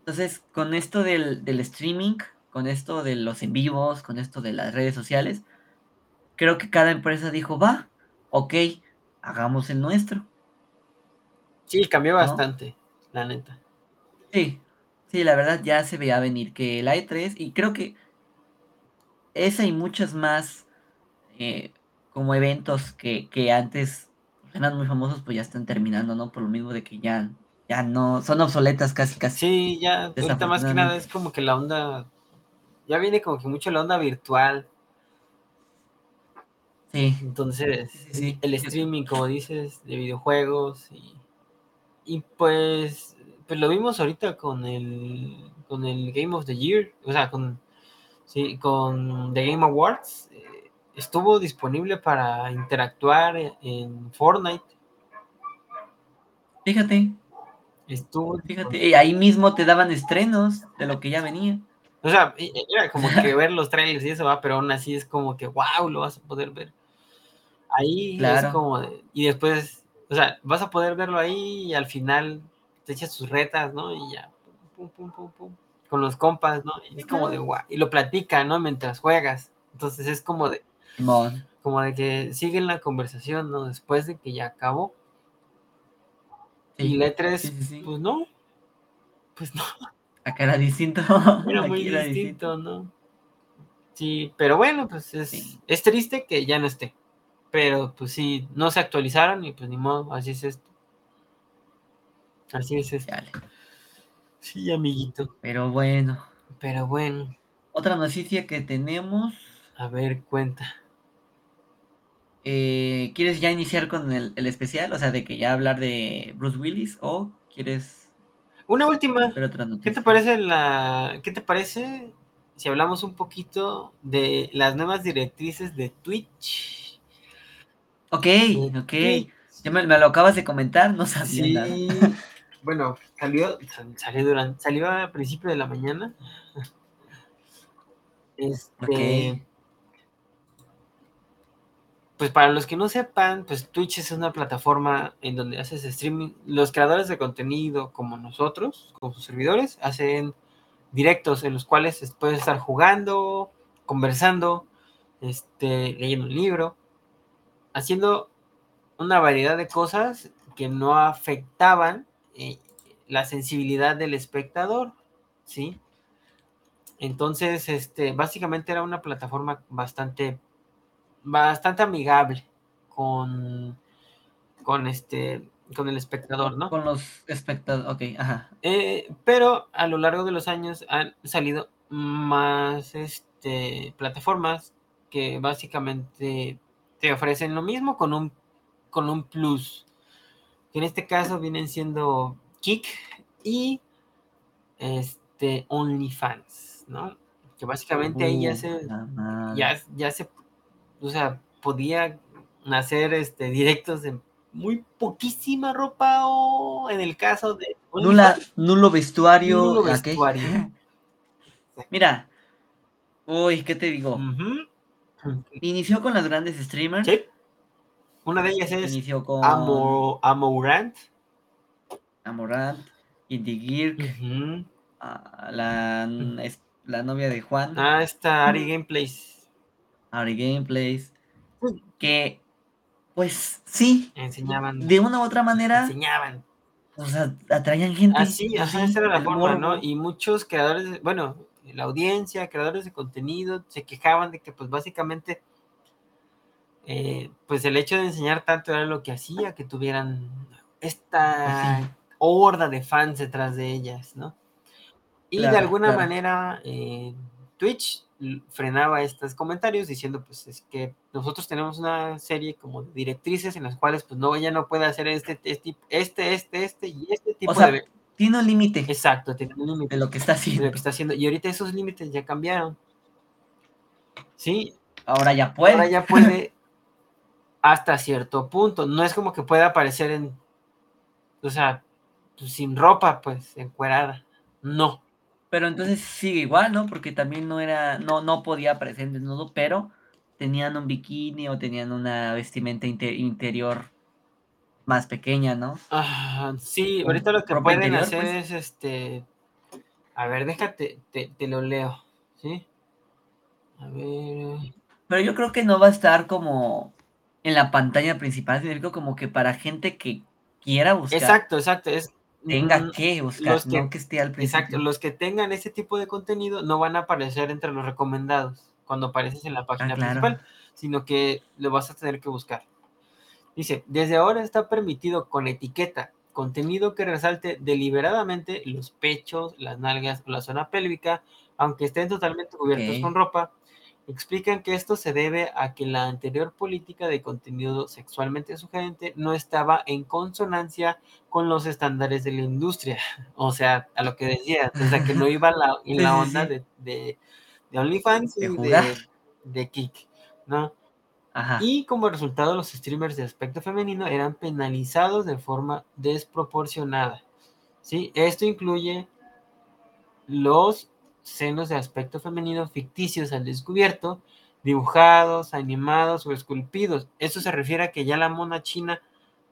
Entonces, con esto del, del streaming, con esto de los en vivos, con esto de las redes sociales, creo que cada empresa dijo, va, ok, hagamos el nuestro. Sí, cambió bastante, la neta. Sí, sí, la verdad ya se veía venir que el i3, y creo que esa y muchas más eh, como eventos que, que antes eran muy famosos, pues ya están terminando, ¿no? Por lo mismo de que ya, ya no, son obsoletas casi, casi. Sí, ya, ahorita más que nada es como que la onda ya viene como que mucho la onda virtual. Sí. Entonces, el streaming, como dices, de videojuegos y, pues, pues lo vimos ahorita con el con el Game of the Year, o sea, con Sí, con The Game Awards eh, estuvo disponible para interactuar en Fortnite. Fíjate. Estuvo. Fíjate, y ahí mismo te daban estrenos de lo que ya venía. O sea, era como que ver los trailers y eso va, pero aún así es como que wow, lo vas a poder ver. Ahí es como, y después, o sea, vas a poder verlo ahí y al final te echas sus retas, ¿no? Y ya, pum, pum, pum, pum, con los compas, ¿no? Y es como de wow, y lo platica, ¿no? Mientras juegas. Entonces es como de, como de que siguen la conversación, ¿no? Después de que ya acabó. Y letras, pues no, pues no. Acá era distinto. Era muy distinto, ¿no? Sí, pero bueno, pues es, es triste que ya no esté. Pero pues sí, no se actualizaron y pues ni modo, así es esto. Así es esto. Sí, amiguito. Pero bueno. Pero bueno. Otra noticia que tenemos. A ver, cuenta. Eh, ¿Quieres ya iniciar con el, el, especial? O sea, de que ya hablar de Bruce Willis o quieres una última. ¿Qué te parece la qué te parece si hablamos un poquito de las nuevas directrices de Twitch? Ok, ok. Ya me, lo acabas de comentar, no sabía sí. Bueno, salió, salió durante, salió a principio de la mañana. Este, pues para los que no sepan, pues Twitch es una plataforma en donde haces streaming. Los creadores de contenido, como nosotros, como sus servidores, hacen directos en los cuales puedes estar jugando, conversando, este, leyendo un libro, haciendo una variedad de cosas que no afectaban eh, la sensibilidad del espectador, ¿sí? Entonces, este, básicamente era una plataforma bastante bastante amigable con, con este con el espectador, ¿no? Con los espectadores, ok, ajá. Eh, pero a lo largo de los años han salido más este, plataformas que básicamente te ofrecen lo mismo con un, con un plus. Que en este caso vienen siendo Kik y este OnlyFans, ¿no? Que básicamente ahí ya uh, se, ya, ya se o sea, podía hacer este, directos de muy poquísima ropa o en el caso de... Nula, nulo vestuario. Nulo vestuario. Mira, uy, ¿qué te digo? Inició con las grandes streamers. Sí. Una de ellas es Inició con... Amorant. Amorant, Indie Gear, ah, la, la novia de Juan. Ah, está Ari Gameplays. Ari Gameplays, que pues sí, enseñaban. De una u otra manera. Enseñaban. O sea, atraían gente. Así, así esa era la forma, ¿no? Y muchos creadores, bueno, la audiencia, creadores de contenido, se quejaban de que pues básicamente, eh, pues el hecho de enseñar tanto era lo que hacía que tuvieran esta pues horda de fans detrás de ellas, ¿no? Y de alguna manera, eh, Twitch frenaba estos comentarios diciendo pues es que nosotros tenemos una serie como de directrices en las cuales pues no ella no puede hacer este este este este, este y este tipo de tiene un límite. Exacto tiene un límite de lo que está haciendo lo que está haciendo. Y ahorita esos límites ya cambiaron. Sí. Ahora ya puede. Ahora ya puede hasta cierto punto no es como que pueda aparecer en o sea pues, sin ropa pues encuerada no pero entonces sigue igual, ¿no? Porque también no era, no, no podía aparecer desnudo, pero tenían un bikini o tenían una vestimenta interior más pequeña, ¿no? Ah, sí, ahorita lo que pueden hacer pues. es este. A ver, déjate, te, te, lo leo, ¿sí? A ver. Pero yo creo que no va a estar como en la pantalla principal, sino como que para gente que quiera buscar. Exacto, exacto. Es, tenga que buscar, los que, no que esté al principio. Exacto, los que tengan ese tipo de contenido no van a aparecer entre los recomendados cuando apareces en la página ah, principal, sino que lo vas a tener que buscar. Dice, desde ahora está permitido con etiqueta contenido que resalte deliberadamente los pechos, las nalgas o la zona pélvica, aunque estén totalmente cubiertos con ropa, explican que esto se debe a que la anterior política de contenido sexualmente sugerente no estaba en consonancia con los estándares de la industria. O sea, a lo que decía, o sea, que no iba la, en la onda De, de OnlyFans y de, de Kik, ¿no? Y como resultado, los streamers de aspecto femenino eran penalizados de forma desproporcionada. ¿sí? Esto incluye los senos de aspecto femenino ficticios al descubierto, dibujados, animados o esculpidos. Eso se refiere a que ya la mona china,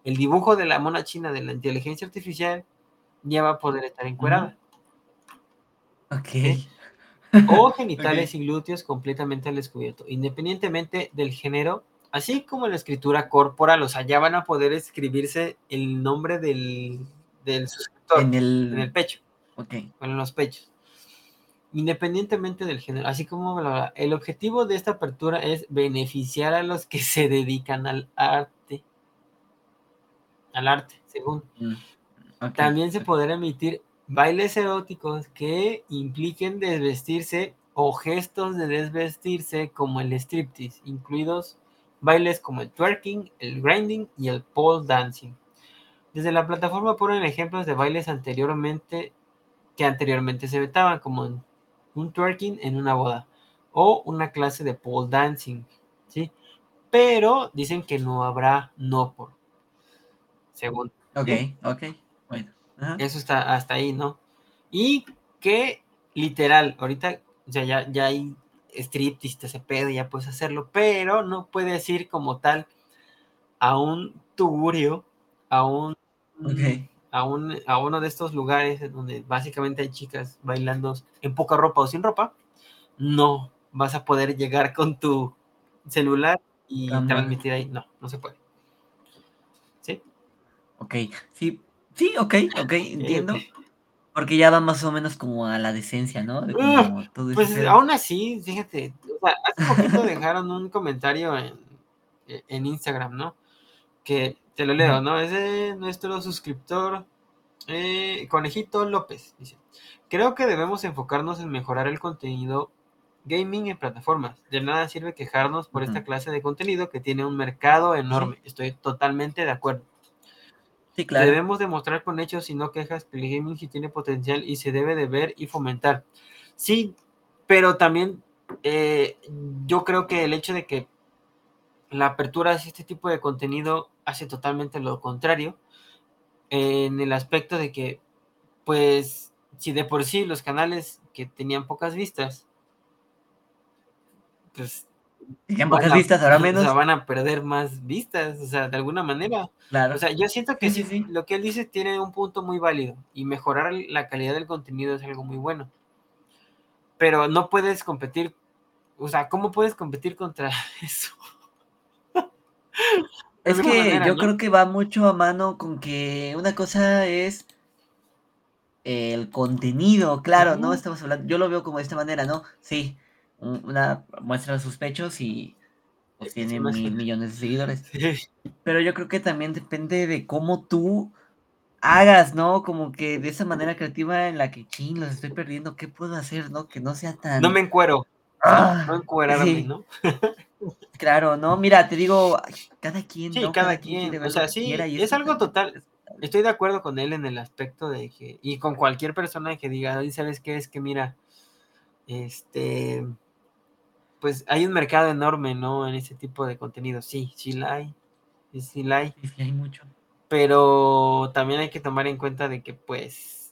el dibujo de la mona china de la inteligencia artificial ya va a poder estar encuerada. Ok. O genitales y glúteos completamente al descubierto, independientemente del género, así como la escritura corporal, o sea, ya van a poder escribirse el nombre del, del suscriptor en el, pecho. Ok. en los pechos independientemente del género, así como el objetivo de esta apertura es beneficiar a los que se dedican al arte, al arte, según. Mm, También se podrá emitir bailes eróticos que impliquen desvestirse o gestos de desvestirse como el striptease, incluidos bailes como el twerking, el grinding y el pole dancing. Desde la plataforma ponen ejemplos de bailes anteriormente que anteriormente se vetaban, como un twerking en una boda o una clase de pole dancing, ¿sí? Pero dicen que no habrá no por, según. Ok, ok, bueno. Eso está hasta ahí, ¿no? Y que literal, ahorita, o sea, ya, ya hay striptease, ese pedo, ya puedes hacerlo, pero no puedes ir como tal a un tugurio, a un a, un, a uno de estos lugares donde básicamente hay chicas bailando en poca ropa o sin ropa, no vas a poder llegar con tu celular y transmitir ahí. No, no se puede. ¿Sí? Ok, sí, sí, ok, ok, entiendo. Porque ya va más o menos como a la decencia, ¿no? pues aún así, fíjate, hace poquito dejaron un comentario en, en Instagram, ¿no? Que te lo leo, ¿no? Es de nuestro suscriptor eh, Conejito López. Dice, creo que debemos enfocarnos en mejorar el contenido gaming en plataformas. De nada sirve quejarnos por esta clase de contenido que tiene un mercado enorme. Estoy totalmente de acuerdo. Sí, claro. Debemos demostrar con hechos y no quejas que el gaming sí tiene potencial y se debe de ver y fomentar. Sí, pero también eh, yo creo que el hecho de que la apertura hacia este tipo de contenido hace totalmente lo contrario, en el aspecto de que, pues, si de por sí los canales que tenían pocas vistas, pues... Tenían pocas vistas, ahora menos. van a perder más vistas, o sea, de alguna manera. Claro. O sea, yo siento que sí, sí, lo que él dice tiene un punto muy válido y mejorar la calidad del contenido es algo muy bueno. Pero no puedes competir, o sea, ¿cómo puedes competir contra eso? Es que yo creo que va mucho a mano con que una cosa es el contenido, claro, ¿no? Estamos hablando, yo lo veo como de esta manera, ¿no? Sí, una muestra de sus pechos y pues, tiene mil millones de seguidores. Pero yo creo que también depende de cómo tú hagas, ¿no? Como que de esa manera creativa en la que, ching, los estoy perdiendo, ¿qué puedo hacer, no? Que no sea tan... No me encuero. Ah, no encuerarme, ¿no? Claro, no, mira, te digo, cada quien. Sí, cada, quien. o sea, sí, es algo total. Estoy de acuerdo con él en el aspecto de que, y con cualquier persona que diga, ¿sabes qué? Es que mira, este, pues hay un mercado enorme, ¿no? En este tipo de contenido. Sí, sí la hay. Sí, la hay. Sí, hay mucho. Pero también hay que tomar en cuenta de que, pues,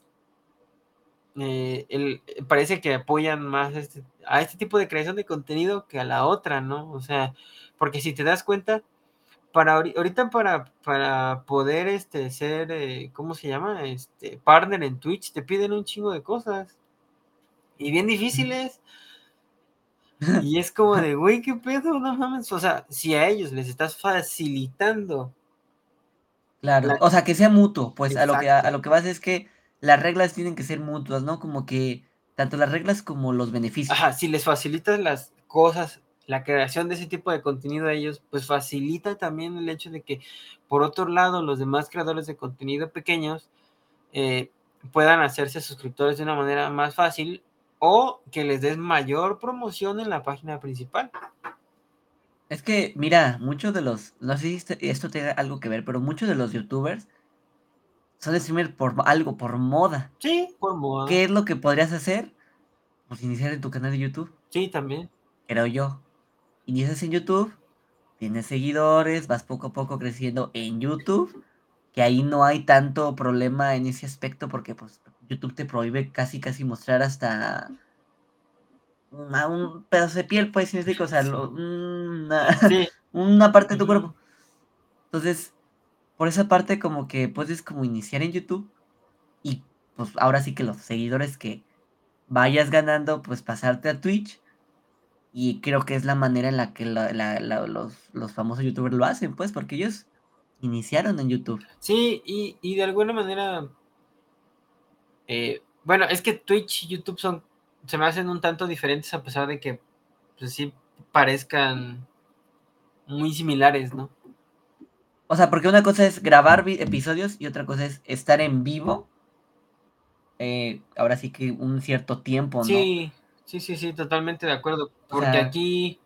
eh, el, parece que apoyan más este, a este tipo de creación de contenido que a la otra, ¿no? O sea, porque si te das cuenta, para ahorita para, para poder este, ser, eh, ¿cómo se llama? Este, partner en Twitch, te piden un chingo de cosas. Y bien difíciles. Y es como de, güey, ¿qué pedo? No mames. O sea, si a ellos les estás facilitando. Claro, o sea, que sea mutuo, pues a lo que, a lo que vas es que las reglas tienen que ser mutuas, ¿no? Como que tanto las reglas como los beneficios. Ajá, si les facilitas las cosas, la creación de ese tipo de contenido a ellos, pues facilita también el hecho de que, por otro lado, los demás creadores de contenido pequeños eh, puedan hacerse suscriptores de una manera más fácil o que les des mayor promoción en la página principal. Es que, mira, muchos de los, no sé si esto tiene algo que ver, pero muchos de los youtubers son streamers por algo, por moda. Sí, por moda. ¿Qué es lo que podrías hacer? pues iniciar en tu canal de YouTube. Sí, también. Creo yo. Inicias en YouTube, tienes seguidores, vas poco a poco creciendo en YouTube, que ahí no hay tanto problema en ese aspecto porque pues YouTube te prohíbe casi casi mostrar hasta un pedazo de piel, pues, o sea, una, una parte de tu cuerpo. Entonces, por esa parte como que puedes como iniciar en YouTube y pues ahora sí que los seguidores que vayas ganando, pues pasarte a Twitch. Y creo que es la manera en la que los, los, famosos youtubers lo hacen, pues, porque ellos iniciaron en YouTube. Sí, y, y de alguna manera, eh, bueno, es que Twitch y YouTube son, se me hacen un tanto diferentes a pesar de que, pues sí, parezcan muy similares, ¿no? O sea, porque una cosa es grabar episodios y otra cosa es estar en vivo. Eh, ahora sí que un cierto tiempo, ¿no? Sí, sí, sí, sí, totalmente de acuerdo. Porque aquí,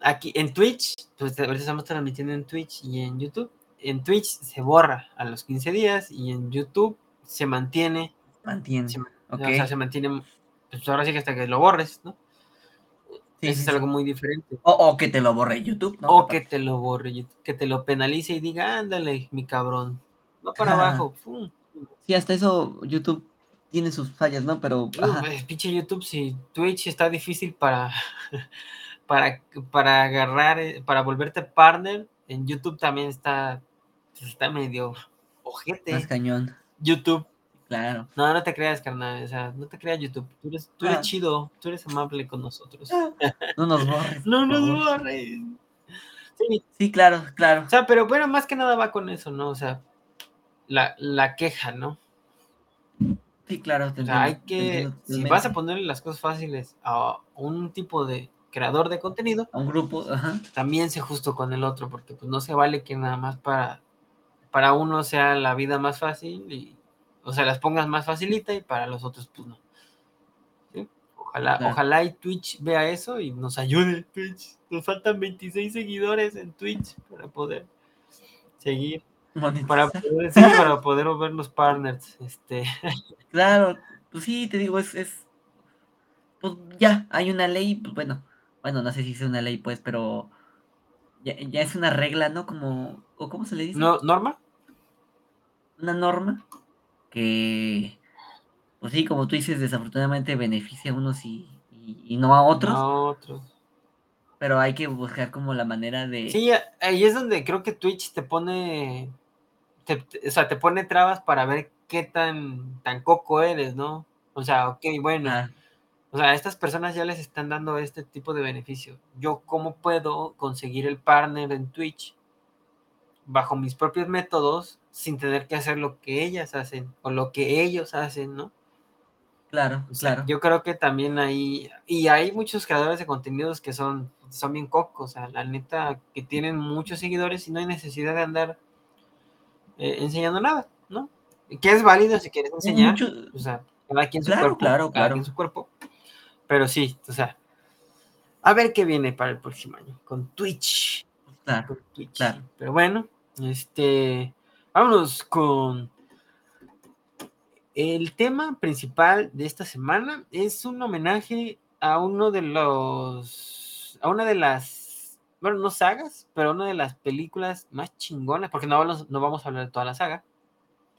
aquí en Twitch, pues ahorita estamos transmitiendo en Twitch y en YouTube. En Twitch se borra a los 15 días y en YouTube se mantiene. Mantiene. O sea, se mantiene, pues ahora sí que hasta que lo borres, ¿no? Eso es algo muy diferente. O, que te lo borre YouTube, ¿no? O que te lo borre YouTube, que te lo penalice y diga, ándale, mi cabrón, va para abajo. Sí, hasta eso YouTube tiene sus fallas, ¿no? Pero. pinche YouTube, si Twitch está difícil para, para, para agarrar, eh, para volverte partner, en YouTube también está, está medio ojete. Más cañón. YouTube. Claro. No, no te creas, carnal. O sea, no te creas YouTube. Tú eres, tú eres ah. chido. Tú eres amable con nosotros. No nos borres. no nos borres. Sí. sí, claro, claro. O sea, pero bueno, más que nada va con eso, ¿no? O sea, la, la queja, ¿no? Sí, claro. o sea, hay que, si vas a ponerle las cosas fáciles a un tipo de creador de contenido, a un grupo, ajá. también sé justo con el otro, porque pues no se vale que nada más para, para uno sea la vida más fácil y o sea, las pongas más facilita y para los otros, pues no. Ojalá, ojalá y Twitch vea eso y nos ayude Twitch. Nos faltan 26 seguidores en Twitch para poder seguir. Para poder, para poder ver los partners. Este. Claro, pues sí, te digo, es, es pues ya, hay una ley, pues bueno, bueno, no sé si es una ley, pues, pero ya, ya es una regla, ¿no? Como, ¿o cómo se le dice? ¿No, ¿Norma? Una norma que, pues sí, como tú dices, desafortunadamente beneficia a unos y, y, no a otros. a otros. Pero hay que buscar como la manera de... Sí, ahí es donde creo que Twitch te pone, o sea, te pone trabas para ver qué tan, tan coco eres, ¿no? O sea, ok, bueno. Ah. O sea, a estas personas ya les están dando este tipo de beneficio. Yo, ¿cómo puedo conseguir el partner en Twitch bajo mis propios métodos sin tener que hacer lo que ellas hacen o lo que ellos hacen, ¿no? Claro, claro. Yo creo que también hay, y hay muchos creadores de contenidos que son, son bien cocos, o sea, la neta, que tienen muchos seguidores y no hay necesidad de andar eh, enseñando nada, ¿no? Que es válido si quieres enseñar, o sea, cada quien su cuerpo, claro, cada quien su cuerpo, pero sí, o sea, a ver qué viene para el próximo año con Twitch. Claro, con Twitch. claro. Pero bueno, este, Vámonos con el tema principal de esta semana. Es un homenaje a uno de los, a una de las, bueno, no sagas, pero una de las películas más chingonas, porque no vamos, no vamos a hablar de toda la saga.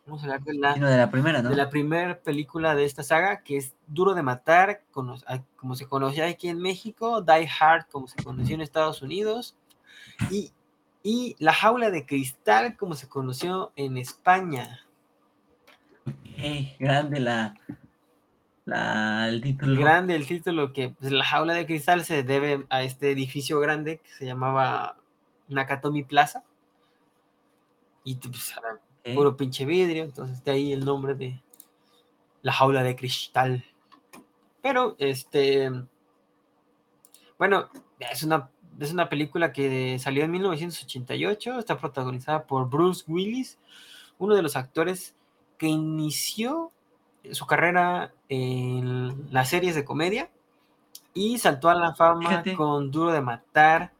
Vamos a hablar de la, de la primera, ¿no? De la primera película de esta saga, que es Duro de Matar, como, como se conocía aquí en México, Die Hard, como se conoció en Estados Unidos, y y La Jaula de Cristal, como se conoció en España. grande la, la, el título. Grande el título, que pues, La Jaula de Cristal se debe a este edificio grande que se llamaba Nakatomi Plaza. Y pues, puro pinche vidrio, entonces de ahí el nombre de La Jaula de Cristal. Pero, este, bueno, es una es una película que salió en 1988, está protagonizada por Bruce Willis, uno de los actores que inició su carrera en las series de comedia y saltó a la fama con Duro de Matar,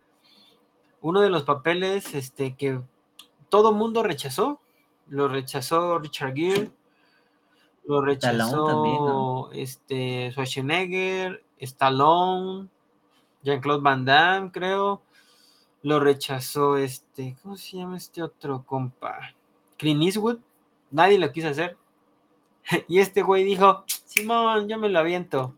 uno de los papeles este, que todo mundo rechazó, lo rechazó Richard Gere, Lo rechazó este, Schwarzenegger, Stallone, Jean-Claude Van Damme, creo. Lo rechazó este, ¿cómo se llama este otro compa? Clint Eastwood. Nadie lo quiso hacer. y este güey dijo, Simón, yo me lo aviento.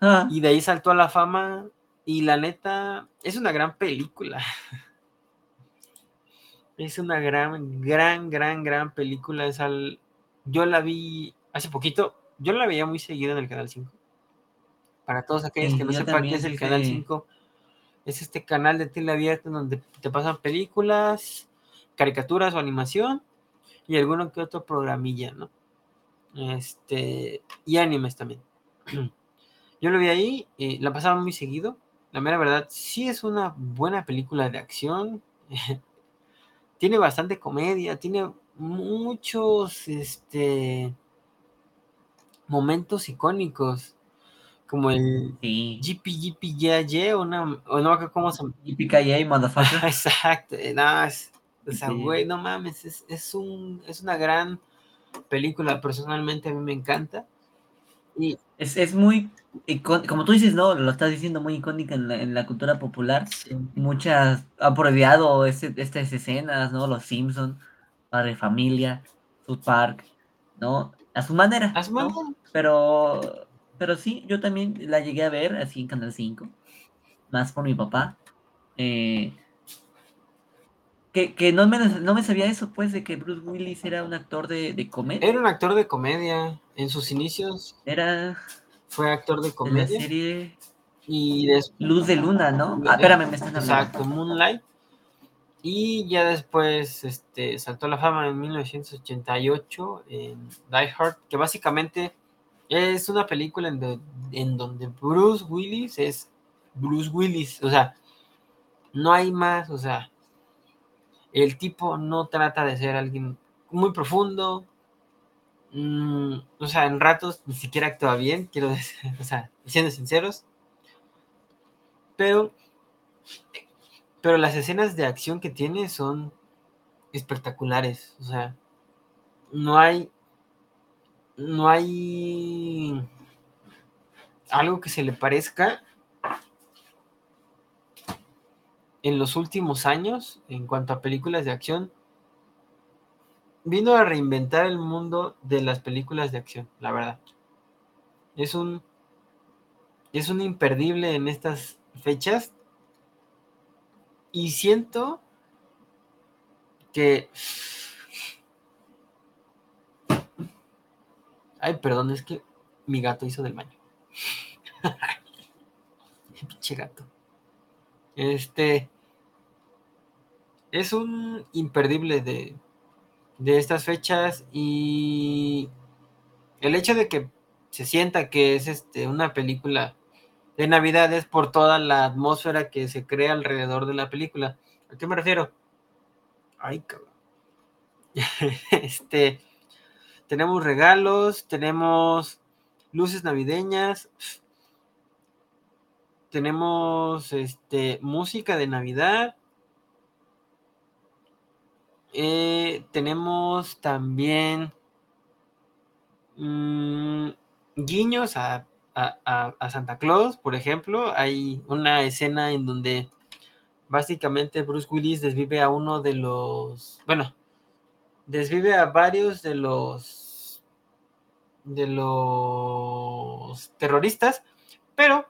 Ah. Y de ahí saltó a la fama. Y la neta, es una gran película. es una gran, gran, gran, gran película. Es al... Yo la vi hace poquito. Yo la veía muy seguida en el Canal 5. Para todos aquellos que no sepan qué es el Canal 5, es este canal de tele abierta donde te pasan películas, caricaturas o animación y alguno que otro programilla, ¿no? Este, y animes también. Yo lo vi ahí, y la pasaba muy seguido. La mera verdad, sí es una buena película de acción. tiene bastante comedia, tiene muchos este, momentos icónicos como el sí. GPGPYY o, no, o no cómo se llama. GPKY, motherfucker. Exacto, eh, no, es, o sea, güey, no mames, es, es, un, es una gran película, personalmente a mí me encanta. Y es, es muy, como tú dices, ¿no? Lo estás diciendo muy icónica en la, en la cultura popular. Muchas han prohibido este, estas escenas, ¿no? Los Simpsons, Padre Familia, South Park, ¿no? A su manera. A su manera. Pero pero sí, yo también la llegué a ver así en Canal 5, más por mi papá. Eh, que, no, me, no me sabía eso, pues, de que Bruce Willis era un actor de, comedia. Era un actor de comedia. En sus inicios. Era. Fue actor de comedia. De la serie. Y Luz de Luna, ¿no? Ah, espérame, me están hablando. Exacto, Moonlight. Y ya después este, saltó la fama en 1988 en Die Hard, que básicamente es una película en, donde Bruce Willis es Bruce Willis, o sea, no hay más, o sea, el tipo no trata de ser alguien muy profundo, mm, o sea, en ratos ni siquiera actúa bien, quiero decir, o sea, siendo sinceros, pero, pero las escenas de acción que tiene son espectaculares, o sea, no hay no hay algo que se le parezca en los últimos años en cuanto a películas de acción. Vino a reinventar el mundo de las películas de acción, la verdad. Es un es un imperdible en estas fechas y siento que Ay, perdón, es que mi gato hizo del baño. Pinche gato. Este. Es un imperdible de, de estas fechas y el hecho de que se sienta que es este, una película de Navidad es por toda la atmósfera que se crea alrededor de la película. ¿A qué me refiero? Ay, cabrón. este tenemos regalos, tenemos luces navideñas, tenemos este, música de Navidad. Eh, tenemos también mm, guiños a, a, Santa Claus, por ejemplo. Hay una escena en donde básicamente Bruce Willis desvive a uno de los, bueno, desvive a varios de los de los terroristas, pero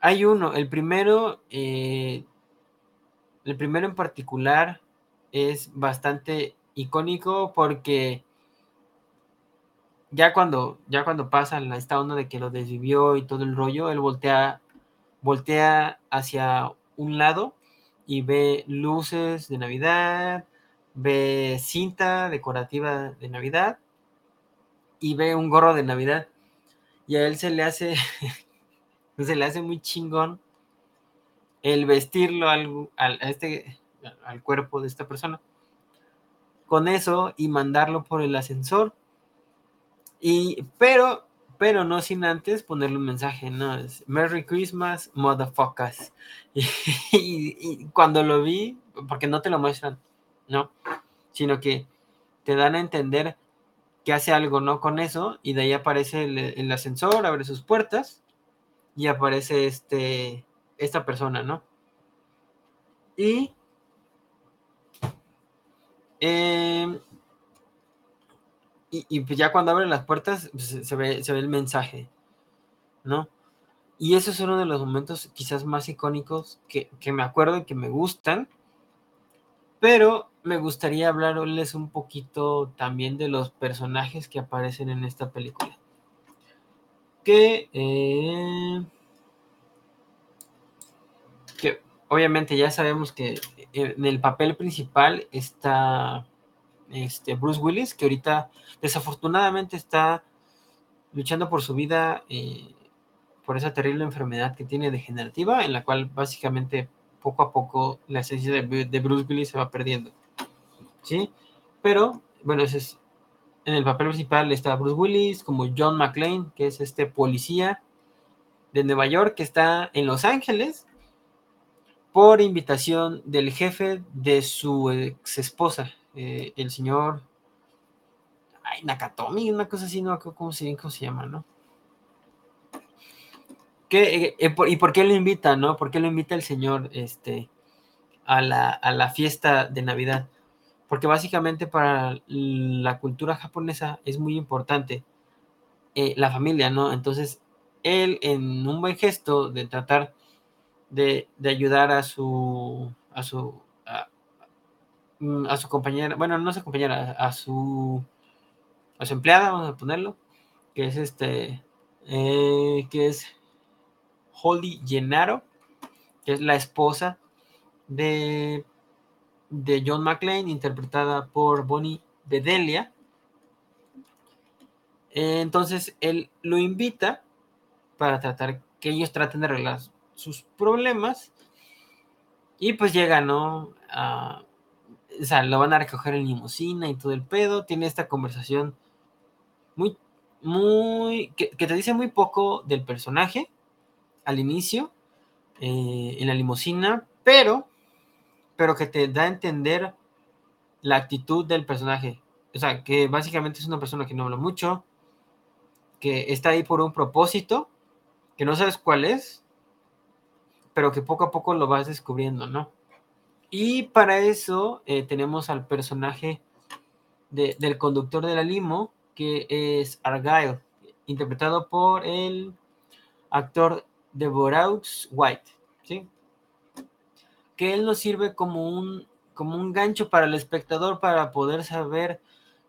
hay uno, el primero, eh, el primero en particular es bastante icónico porque ya cuando, ya cuando pasa esta onda de que lo desvivió y todo el rollo, él voltea, voltea hacia un lado y ve luces de Navidad, ve cinta decorativa de Navidad y ve un gorro de Navidad. Y a él se le hace, se le hace muy chingón el vestirlo al, al, este, al cuerpo de esta persona. Con eso y mandarlo por el ascensor. Y, pero, pero no sin antes ponerle un mensaje, ¿no? Es Merry Christmas, motherfuckers. y cuando lo vi, porque no te lo muestran, ¿no? Sino que te dan a entender que hace algo, ¿no? Con eso, y de ahí aparece el, ascensor, abre sus puertas, y aparece este, esta persona, ¿no? Y em, y, ya cuando abren las puertas pues, se, ve, se ve el mensaje, ¿no? Y eso es uno de los momentos quizás más icónicos que, que me acuerdo y que me gustan. Pero me gustaría hablarles un poquito también de los personajes que aparecen en esta película. Que, eh, que obviamente ya sabemos que en el papel principal está este, Bruce Willis, que ahorita desafortunadamente está luchando por su vida eh, por esa terrible enfermedad que tiene degenerativa, en la cual básicamente poco a poco la esencia de, Bruce Willis se va perdiendo. ¿Sí? Pero, bueno, ese es, en el papel principal está Bruce Willis, como John McClane, que es este policía de Nueva York que está en Los Ángeles por invitación del jefe de su ex esposa, eh, el señor ay, Nakatomi, una cosa así, no cómo se, cómo se llama, ¿no? ¿Qué, eh, eh, ¿Y por qué lo invita, no? ¿Por qué lo invita el señor este, a, la, fiesta de Navidad? Porque básicamente para la cultura japonesa es muy importante la familia, ¿no? Entonces, él en un buen gesto de tratar de, ayudar a su, a su, Mm, a su compañera, bueno, no a su compañera, a su, a su empleada, vamos a ponerlo, que es este, eh, que es Holly Gennaro, que es la esposa de, de John McClane, interpretada por Bonnie Bedelia. entonces él lo invita para tratar que ellos traten de arreglar sus problemas. Y pues llega, ¿no? A, o sea, lo van a recoger en limusina y todo el pedo. Tiene esta conversación muy, muy, que, te dice muy poco del personaje al inicio, eh, en la limusina, pero, pero que te da a entender la actitud del personaje. O sea, que básicamente es una persona que no habla mucho, que está ahí por un propósito, que no sabes cuál es, pero que poco a poco lo vas descubriendo, ¿no? Y para eso eh, tenemos al personaje del conductor de la limo, que es Argyle, interpretado por el actor Deboraux White, ¿sí? Que él nos sirve como un, como un gancho para el espectador para poder saber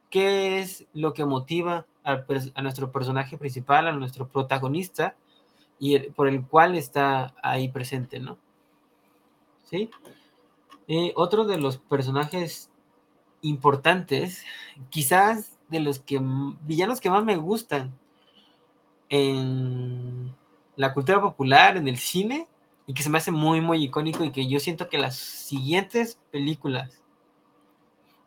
qué es lo que motiva a, nuestro personaje principal, a nuestro protagonista, y por el cual está ahí presente, ¿no? ¿Sí? Otro de los personajes importantes, quizás de los que villanos que más me gustan en la cultura popular, en el cine, y que se me hace muy, muy icónico y que yo siento que las siguientes películas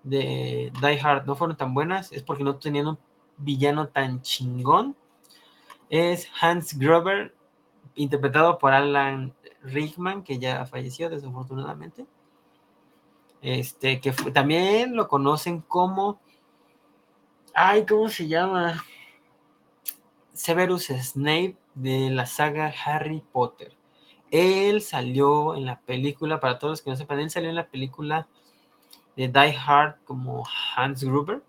de Die Hard no fueron tan buenas, es porque no tenían un villano tan chingón. Es Hans Gruber, interpretado por Alan Rickman, que ya falleció desafortunadamente. Este, que también lo conocen como. Ay, ¿cómo se llama? Severus Snape de la saga Harry Potter. Él salió en la película, para todos los que no sepan, él salió en la película de Die Hard como Hans Gruber.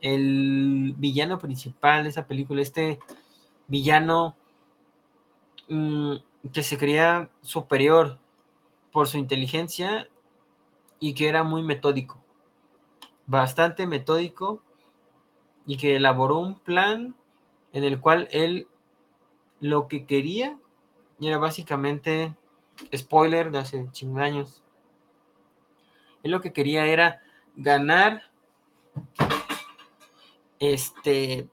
El villano principal de esa película, este villano mm, que se creía superior por su inteligencia y que era muy metódico, bastante metódico y que elaboró un plan en el cual él lo que quería era básicamente, spoiler de hace chingos años, él lo que quería era ganar este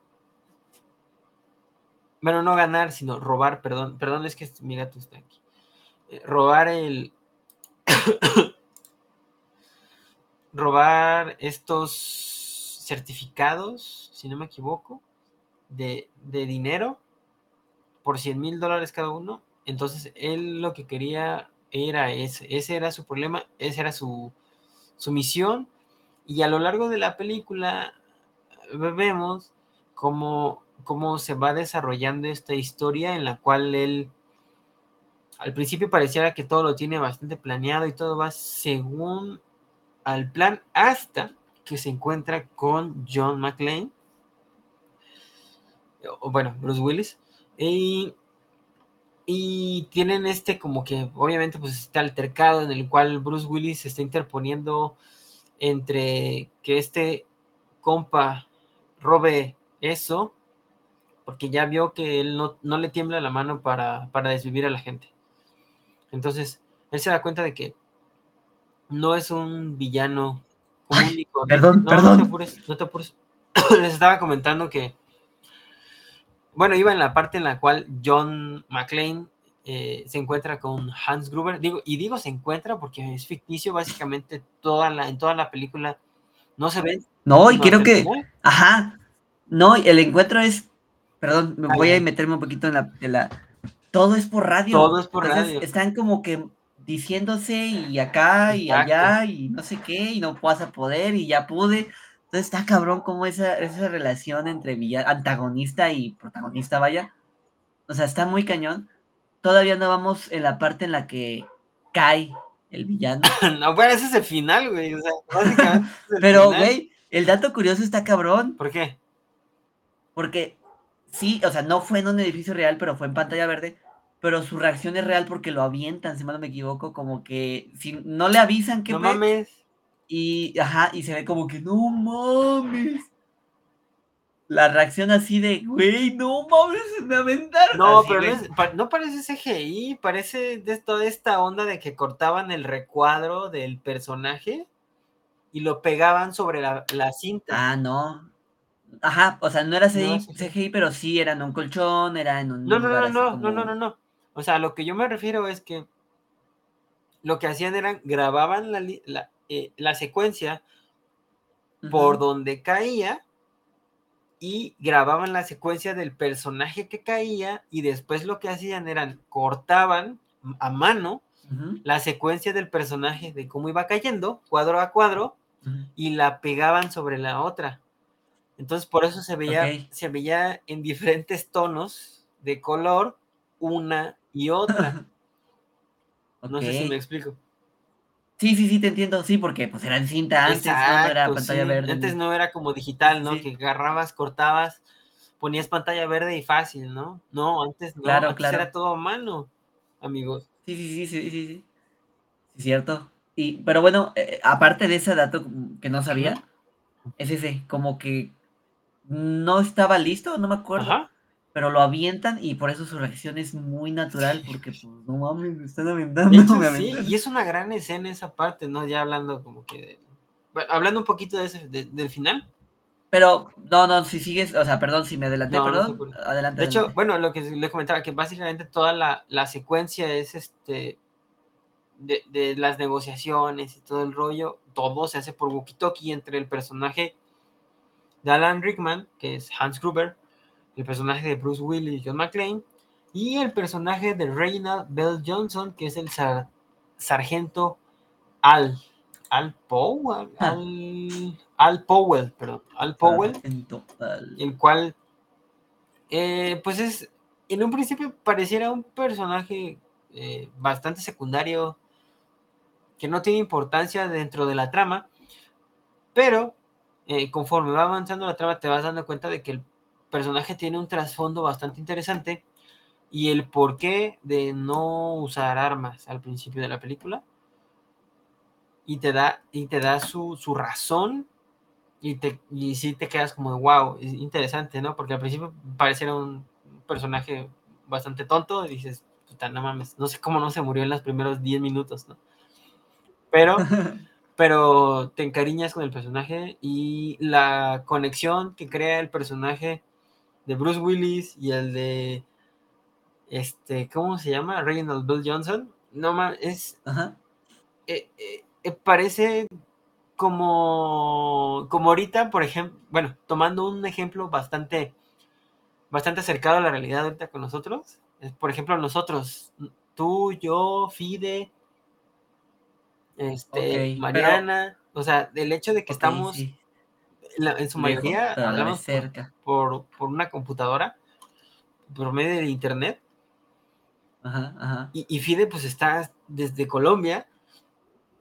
bueno, no ganar, sino robar, perdón, perdón, es que mi gato está aquí. Eh, robar el robar estos certificados, si no me equivoco, de, dinero por 100 mil dólares cada uno. Entonces él lo que quería era ese, ese era su problema, esa era su, su misión. Y a lo largo de la película vemos cómo, cómo se va desarrollando esta historia en la cual él al principio pareciera que todo lo tiene bastante planeado y todo va según al plan hasta que se encuentra con John McClane, bueno, Bruce Willis, y, y tienen este como que obviamente pues este altercado en el cual Bruce Willis se está interponiendo entre que este compa robe eso, porque ya vio que él no, no le tiembla la mano para, para desvivir a la gente. Entonces, él se da cuenta de que no es un villano. Perdón, perdón. No te apures, no te apures. Les estaba comentando que, bueno, iba en la parte en la cual John McClane eh, se encuentra con Hans Gruber. Digo, y digo se encuentra porque es ficticio, básicamente toda la, en toda la película no se ve. No, y creo que, ajá, no, el encuentro es, perdón, me voy a meterme un poquito en la, en la, todo es por radio. Todo es por radio. Están como que diciéndose y acá y allá y no sé qué y no vas a poder y ya pude. Entonces está cabrón como esa, esa relación entre antagonista y protagonista, vaya. O sea, está muy cañón. Todavía no vamos en la parte en la que cae el villano. no, bueno, ese es el final, güey. O sea, básicamente. Pero, güey, el dato curioso está cabrón. ¿Por qué? Porque sí, o sea, no fue en un edificio real, pero fue en pantalla verde pero su reacción es real porque lo avientan, si mal no me equivoco, como que si no le avisan que... No mames. Y, ajá, y se ve como que, no mames. La reacción así de, güey, no mames, me aventaron. No, pero no, parece CGI, parece de toda esta onda de que cortaban el recuadro del personaje y lo pegaban sobre la, cinta. Ah, no. Ajá, o sea, no era CGI, pero sí era en un colchón, era en un. No, no, no, no, no, no, no, no. O sea, lo que yo me refiero es que lo que hacían era grababan la, eh, secuencia por donde caía y grababan la secuencia del personaje que caía y después lo que hacían eran cortaban a mano la secuencia del personaje de cómo iba cayendo cuadro a cuadro y la pegaban sobre la otra. Entonces por eso se veía, se veía en diferentes tonos de color una y otra. No sé si me explico. Sí, sí, sí, te entiendo, sí, porque pues era en cinta antes, no era pantalla verde. Antes no era como digital, ¿no? Que agarrabas, cortabas, ponías pantalla verde y fácil, ¿no? No, antes no, claro, antes era todo a mano, amigos. Sí, sí, sí, sí, sí, sí. Sí, cierto. Y, pero bueno, eh, aparte de ese dato que no sabía, es ese, como que no estaba listo, no me acuerdo. Ajá pero lo avientan y por eso su reacción es muy natural, porque pues no mames, me están aventando. sí, y es una gran escena esa parte, ¿no? Ya hablando como que hablando un poquito de ese, del final. Pero, no, no, si sigues, o sea, perdón, si me adelanté, perdón, adelante. De hecho, bueno, lo que le comentaba, que básicamente toda la, la secuencia es este, de, de, las negociaciones y todo el rollo, todo se hace por walkie-talkie entre el personaje de Alan Rickman, que es Hans Gruber, el personaje de Bruce Willis y John McClane, y el personaje de Reynald Bell Johnson, que es el sargento Al. Al Powell, ah. al, Powell, perdón, Al Powell, el cual, eh, pues es, en un principio pareciera un personaje eh, bastante secundario, que no tiene importancia dentro de la trama, pero eh, conforme va avanzando la trama te vas dando cuenta de que el personaje tiene un trasfondo bastante interesante y el porqué de no usar armas al principio de la película y te da y te da su, razón y te y sí te quedas como de wow, es interesante, ¿no? Porque al principio pareciera un personaje bastante tonto y dices, puta, no mames, no sé cómo no se murió en los primeros 10 minutos, ¿no? Pero pero te encariñas con el personaje y la conexión que crea el personaje de Bruce Willis y el de este, ¿cómo se llama? Reginald Bill Johnson. No más, es. Eh, eh, eh, parece como, como ahorita, por ejemplo, bueno, tomando un ejemplo bastante, bastante acercado a la realidad ahorita con nosotros. por ejemplo, nosotros, tú, yo, Fide, este, Mariana, o sea, del hecho de que estamos en su mayoría hablamos cerca. Por, por, una computadora, por medio de internet. Ajá, ajá. Y, y Fide pues está desde Colombia.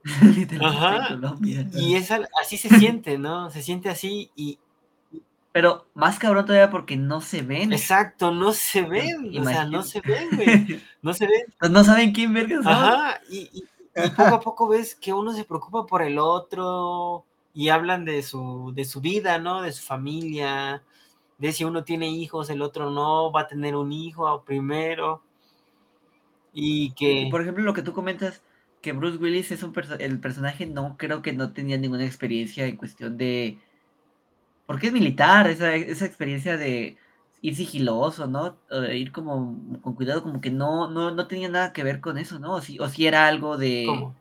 Ajá. Colombia. Y es, así se siente, ¿no? Se siente así y, pero más cabrón todavía porque no se ven. Exacto, no se ven. O sea, no se ven, güey. No se ven. Pues no saben quién verga. Ajá, y, poco a poco ves que uno se preocupa por el otro y hablan de su, de su vida, ¿no? De su familia, de si uno tiene hijos, el otro no, va a tener un hijo primero. Y que... Por ejemplo, lo que tú comentas, que Bruce Willis es un el personaje, no creo que no tenía ninguna experiencia en cuestión de porque es militar, esa, esa experiencia de ir sigiloso, ¿no? ir como con cuidado, como que no, no, no tenía nada que ver con eso, ¿no? O si, o si era algo de... ¿Cómo?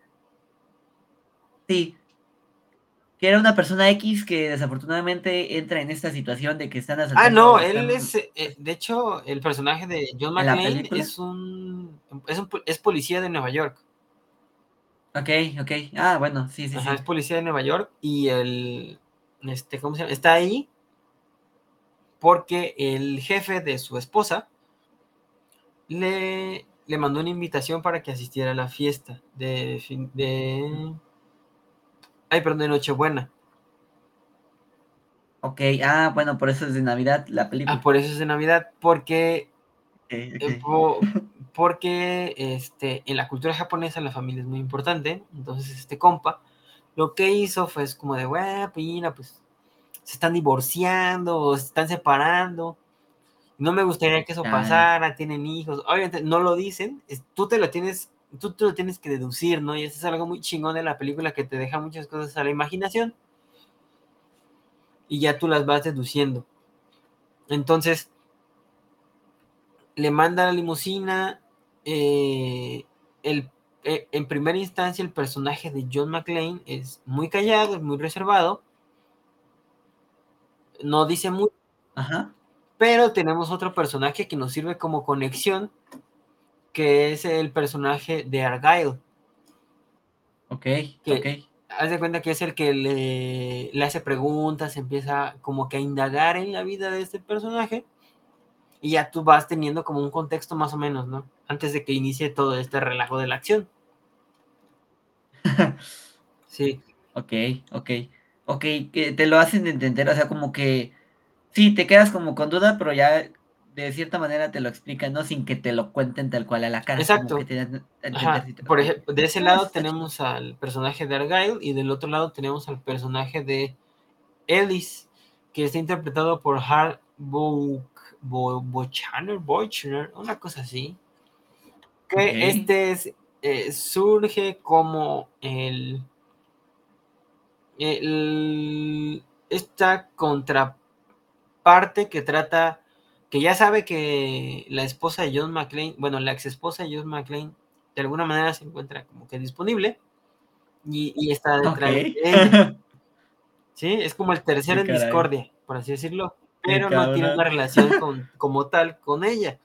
Sí. Que era una persona X que desafortunadamente entra en esta situación de que están asaltando... Ah, no, él es... Eh, de hecho, el personaje de John McClane es un, es un... Es policía de Nueva York. Ok, ok. Ah, bueno, sí, sí, sí. Es policía de Nueva York y el este, ¿cómo se llama? Está ahí porque el jefe de su esposa le, le mandó una invitación para que asistiera a la fiesta de, de ay, perdón, de Nochebuena. Ok, ah, bueno, por eso es de Navidad la película. Ah, por eso es de Navidad, porque eh, porque este, en la cultura japonesa la familia es muy importante, entonces este compa lo que hizo fue como de, bueno, pues se están divorciando o se están separando. No me gustaría que eso pasara, tienen hijos. Obviamente no lo dicen, tú te lo tienes, tú te lo tienes que deducir, ¿no? Y eso es algo muy chingón de la película que te deja muchas cosas a la imaginación. Y ya tú las vas deduciendo. Entonces, le manda la limusina. Eh, el eh, en primera instancia el personaje de John McClane es muy callado, es muy reservado, no dice mucho, pero tenemos otro personaje que nos sirve como conexión, que es el personaje de Argyle. Ok, ok. Haz de cuenta que es el que le, le hace preguntas, empieza como que a indagar en la vida de este personaje y ya tú vas teniendo como un contexto más o menos, ¿no? Antes de que inicie todo este relajo de la acción. sí. Ok, ok. Ok, que te lo hacen entender, o sea, como que sí, te quedas como con duda, pero ya de cierta manera te lo explican, ¿no? Sin que te lo cuenten tal cual a la cara. Exacto. Por ejemplo, de ese lado tenemos al personaje de Argyle y del otro lado tenemos al personaje de Ellis, que está interpretado por Hart Bochaner, Bochaner, una cosa así. Que este es eh, surge como el, esta contraparte que trata, que ya sabe que la esposa de John McClane, bueno, la ex esposa de John McClane, de alguna manera se encuentra como que disponible y, está detrás de ella. Sí, es como el tercero en discordia, por así decirlo, pero no tiene una relación con, como tal con ella,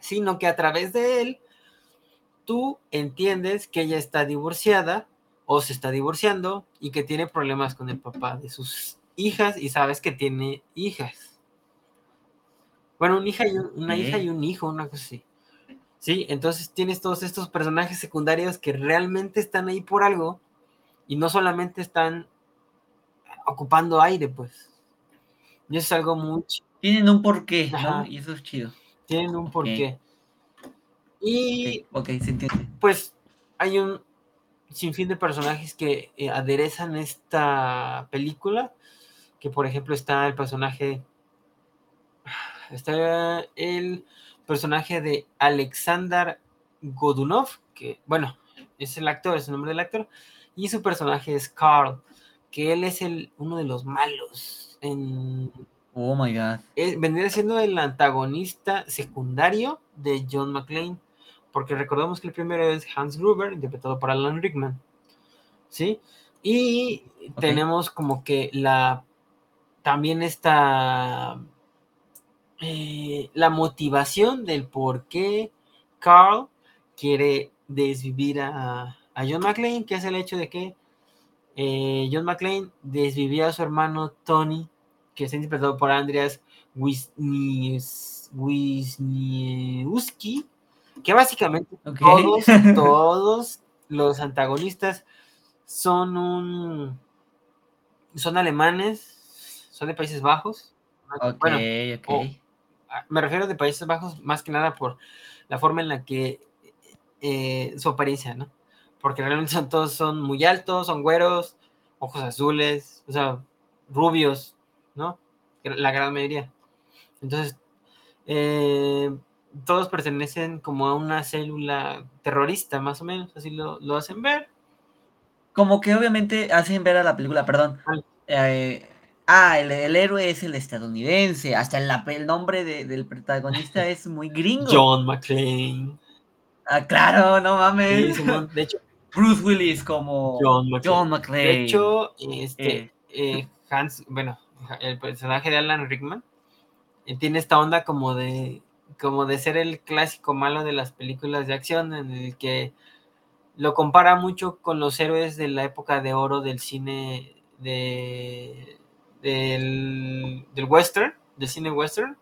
sino que a través de él tú entiendes que ella está divorciada o se está divorciando y que tiene problemas con el papá de sus hijas y sabes que tiene hijas. Bueno, una hija y un, una hija y un hijo, una cosa así. Sí, entonces tienes todos estos personajes secundarios que realmente están ahí por algo y no solamente están ocupando aire, pues. Y eso es algo muy... Tienen un porqué, ¿no? Y eso es chido. Tienen un porqué. Y ok, se entiende. Pues hay un sinfín de personajes que eh, aderezan esta película, que por ejemplo está el personaje, está el personaje de Alexander Godunov, que bueno, es el actor, es el nombre del actor, y su personaje es Carl, que él es el, uno de los malos en... Oh my god. vendría siendo el antagonista secundario de John McClane porque recordemos que el primero es Hans Gruber, interpretado por Alan Rickman, ¿sí? Y tenemos como que la, también está eh, la motivación del por qué Carl quiere desvivir a, John McClane, que es el hecho de que eh, John McClane desvivió a su hermano Tony, que está interpretado por Andreas Wisniewski, que básicamente todos, todos los antagonistas son un son alemanes, son de Países Bajos. bueno, me refiero de Países Bajos más que nada por la forma en la que eh, su apariencia, ¿no? Porque realmente son todos son muy altos, son güeros, ojos azules, o sea, rubios, ¿no? La gran mayoría. Entonces, eh, todos pertenecen como a una célula terrorista, más o menos, así lo, hacen ver. Como que obviamente hacen ver a la película, perdón. Eh, ah, el, héroe es el estadounidense, hasta el, el nombre del protagonista es muy gringo. John McClane. Ah, claro, no mames. de hecho, Bruce Willis como John McClane. De hecho, este, eh. Eh, Hans, bueno, el personaje de Alan Rickman tiene esta onda como de como de ser el clásico malo de las películas de acción, en el que lo compara mucho con los héroes de la época de oro del cine de, del, western, del cine western.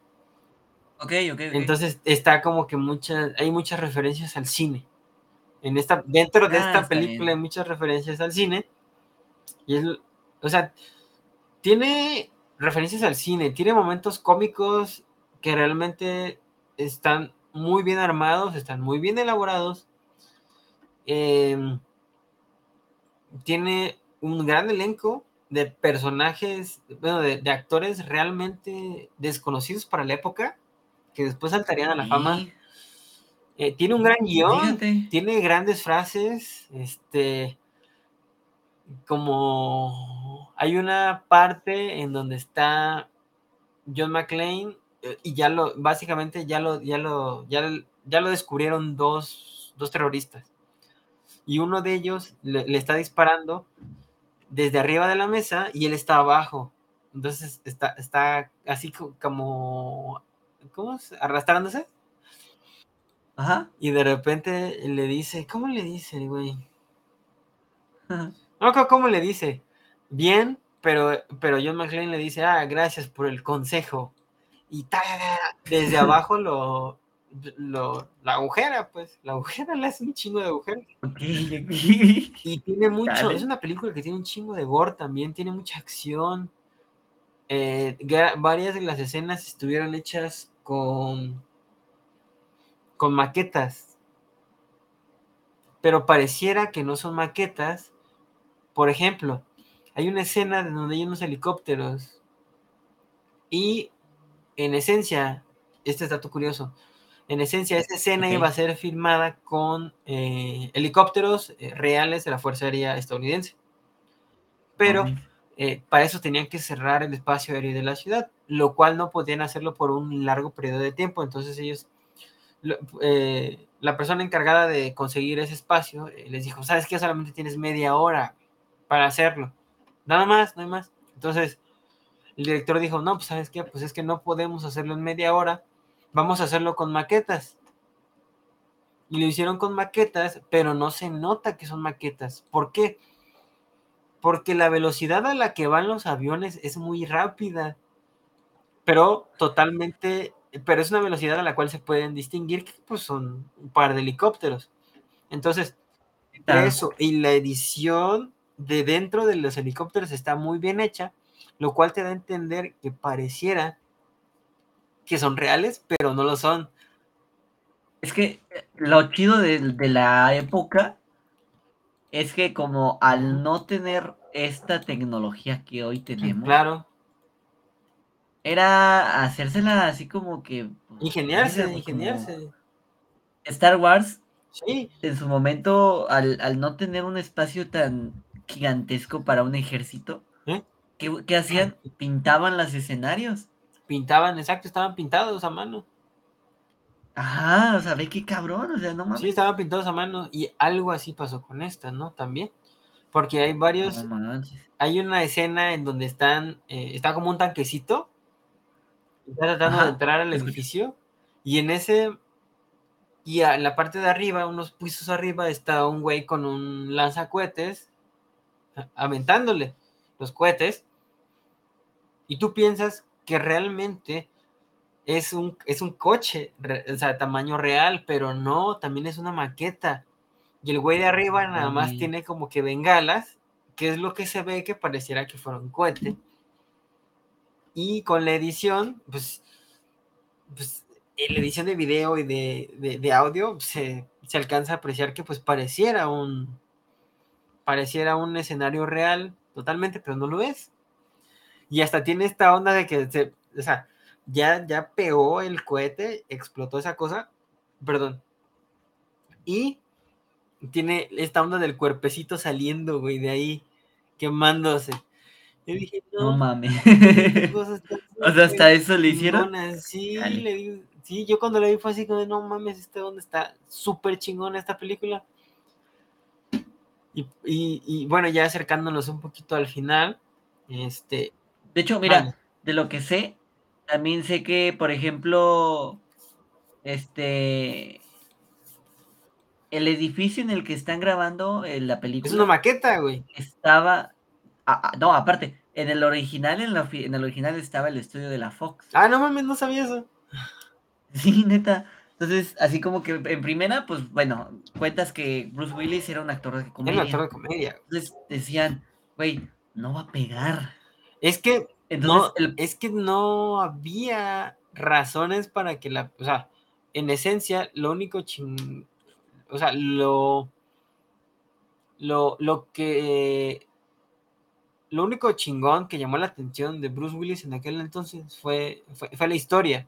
Ok, ok. Entonces está como que muchas, hay muchas referencias al cine. En esta, dentro de ah, esta película hay muchas referencias al cine. Y es, o sea, tiene referencias al cine, tiene momentos cómicos que realmente están muy bien armados, están muy bien elaborados. Em, tiene un gran elenco de personajes, bueno, de, actores realmente desconocidos para la época, que después saltarían a la fama. Eh, tiene un gran guion, tiene grandes frases, este, como hay una parte en donde está John McClane eh, y ya lo, básicamente ya lo, ya lo, ya, ya lo descubrieron dos, dos terroristas. Y uno de ellos le, está disparando desde arriba de la mesa y él está abajo. Entonces está, está así como, ¿cómo? Arrastrándose. Ajá. Y de repente le dice, ¿cómo le dice, güey? No, ¿cómo le dice? Bien, pero, pero John McClane le dice, ah, gracias por el consejo y desde abajo lo, lo, la agujera, pues, la agujera le hace un chingo de agujeros. y tiene mucho, es una película que tiene un chingo de gore también, tiene mucha acción. Eh, varias de las escenas estuvieron hechas con, con maquetas, pero pareciera que no son maquetas. Por ejemplo, hay una escena donde hay unos helicópteros y en esencia, este dato curioso, en esencia, esa escena iba a ser filmada con eh, helicópteros eh, reales de la Fuerza Aérea estadounidense. Pero eh, para eso tenían que cerrar el espacio aéreo de la ciudad, lo cual no podían hacerlo por un largo periodo de tiempo. Entonces ellos, la persona encargada de conseguir ese espacio les dijo, ¿sabes qué? Solamente tienes media hora para hacerlo. Nada más, no hay más. Entonces, el director dijo, no, pues sabes qué, pues es que no podemos hacerlo en media hora, vamos a hacerlo con maquetas. Y lo hicieron con maquetas, pero no se nota que son maquetas. ¿Por qué? Porque la velocidad a la que van los aviones es muy rápida, pero totalmente, pero es una velocidad a la cual se pueden distinguir que pues son un par de helicópteros. Entonces, eso y la edición de dentro de los helicópteros está muy bien hecha lo cual te da a entender que pareciera que son reales, pero no lo son. Es que eh, lo chido de, la época es que como al no tener esta tecnología que hoy tenemos, claro. era hacérsela así como que... Pues, ingeniarse, ingeniarse. Star Wars, sí. en su momento, al, al no tener un espacio tan gigantesco para un ejército, ¿Qué, hacían? Pintaban los escenarios. Pintaban, exacto, estaban pintados a mano. Ajá, o sea, ve qué cabrón, o sea, no mames. Sí, estaban pintados a mano y algo así pasó con esta, ¿no? También. Porque hay varios. hay una escena en donde están. Eh, está como un tanquecito. Está tratando de entrar al edificio. Y en ese. Y en la parte de arriba, unos pisos arriba, está un güey con un lanzacohetes aventándole los cohetes. Y tú piensas que realmente es un, es un coche, o sea, tamaño real, pero no, también es una maqueta. Y el güey de arriba nada más tiene como que bengalas, que es lo que se ve que pareciera que fuera un cohete. Y con la edición, pues, pues la edición de video y de, audio se, se, alcanza a apreciar que pues pareciera un pareciera un escenario real totalmente, pero no lo es. Y hasta tiene esta onda de que se, o sea, ya, ya pegó el cohete, explotó esa cosa, perdón. Y tiene esta onda del cuerpecito saliendo, güey, de ahí, quemándose. Yo dije, no, mames. o sea, hasta eso le hicieron. Sí, le sí, yo cuando le vi fue así como, no mames, este dónde está súper chingona esta película. Y, y, bueno, ya acercándonos un poquito al final, este... De hecho, mira, de lo que sé, también sé que, por ejemplo, este, el edificio en el que están grabando eh, la película. Es una maqueta, güey. Estaba. Ah, ah, no, aparte, en el original, en, en, el original estaba el estudio de la Fox. Ah, no mames, no sabía eso. Sí, neta. Entonces, así como que en primera, pues bueno, cuentas que Bruce Willis era un actor de comedia. Era un actor de comedia. Entonces decían, güey, no va a pegar. Es que no, es que no había razones para que la, o sea, en esencia, lo único ching, o sea, lo, lo, lo que, lo único chingón que llamó la atención de Bruce Willis en aquel entonces fue, fue, la historia.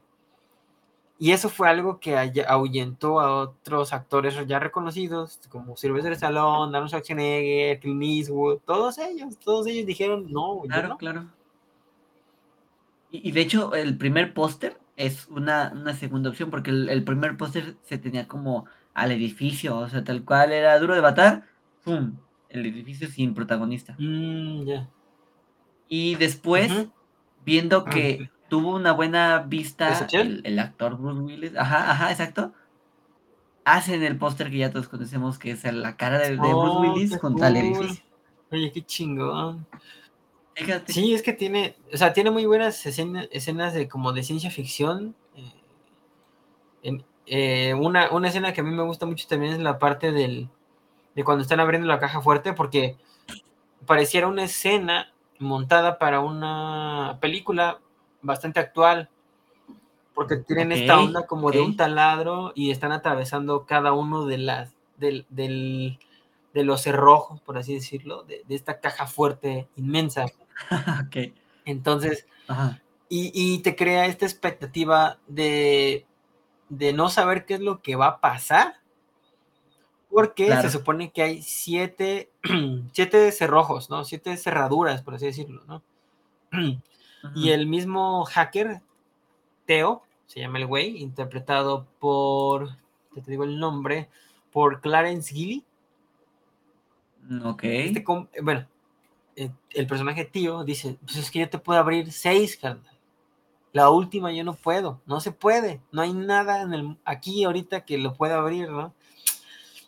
Y eso fue algo que ahuyentó a otros actores ya reconocidos, como Sylvester Stallone, Arnold Schwarzenegger, Clint Eastwood, todos ellos, todos ellos dijeron, no, claro, claro. Y, de hecho, el primer póster es una, segunda opción, porque el, primer póster se tenía como al edificio, o sea, tal cual era duro de matar, ¡pum! El edificio sin protagonista. Mm, y después, viendo ah, que tuvo una buena vista el, actor Bruce Willis, ajá, ajá, exacto, hacen el póster que ya todos conocemos, que es la cara de, Bruce oh, Willis con tal edificio. Oye, qué chingón. Sí, es que tiene, o sea, tiene muy buenas escenas de como de ciencia ficción. Eh, eh, una, escena que a mí me gusta mucho también es la parte del, de cuando están abriendo la caja fuerte, porque pareciera una escena montada para una película bastante actual, porque tienen esta onda como de un taladro y están atravesando cada uno de las del, del de los cerrojos, por así decirlo, de, esta caja fuerte inmensa. Entonces, Y, te crea esta expectativa de, de, no saber qué es lo que va a pasar, porque se supone que hay siete, siete cerrojos, ¿no? Siete cerraduras, por así decirlo, ¿no? Y el mismo hacker, Teo, se llama el güey, interpretado por, te digo el nombre, por Clarence Gilly Ok. Este bueno, eh, el personaje tío dice, pues es que yo te puedo abrir seis, carnal. La última yo no puedo, no se puede, no hay nada en el, aquí ahorita que lo pueda abrir, ¿no?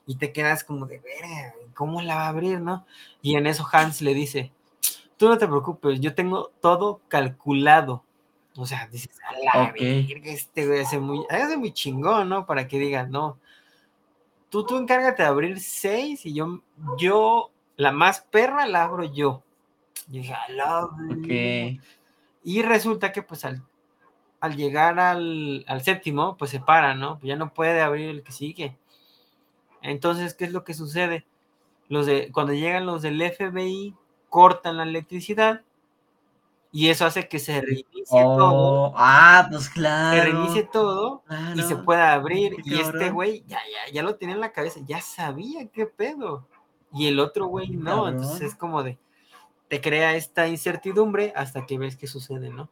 Y te quedas como de, verga, ¿cómo la va a abrir, no? Y en eso Hans le dice, tú no te preocupes, yo tengo todo calculado. O sea, dices, a la este güey hace muy, hace muy chingón, ¿no? Para que digan, no, tú, tú encárgate de abrir seis y yo, yo, la más perra la abro yo. Y dije, okay. Y resulta que pues al, al llegar al, al, séptimo, pues se para, ¿no? Pues ya no puede abrir el que sigue. Entonces, ¿qué es lo que sucede? Los de, cuando llegan los del FBI, cortan la electricidad y eso hace que se reinicie todo. Oh, ah, pues claro. Se reinicie todo y se pueda abrir. y este güey ya, ya, ya lo tenía en la cabeza, ya sabía qué pedo. Y el otro güey no. Entonces es como de, te crea esta incertidumbre hasta que ves qué sucede, ¿no?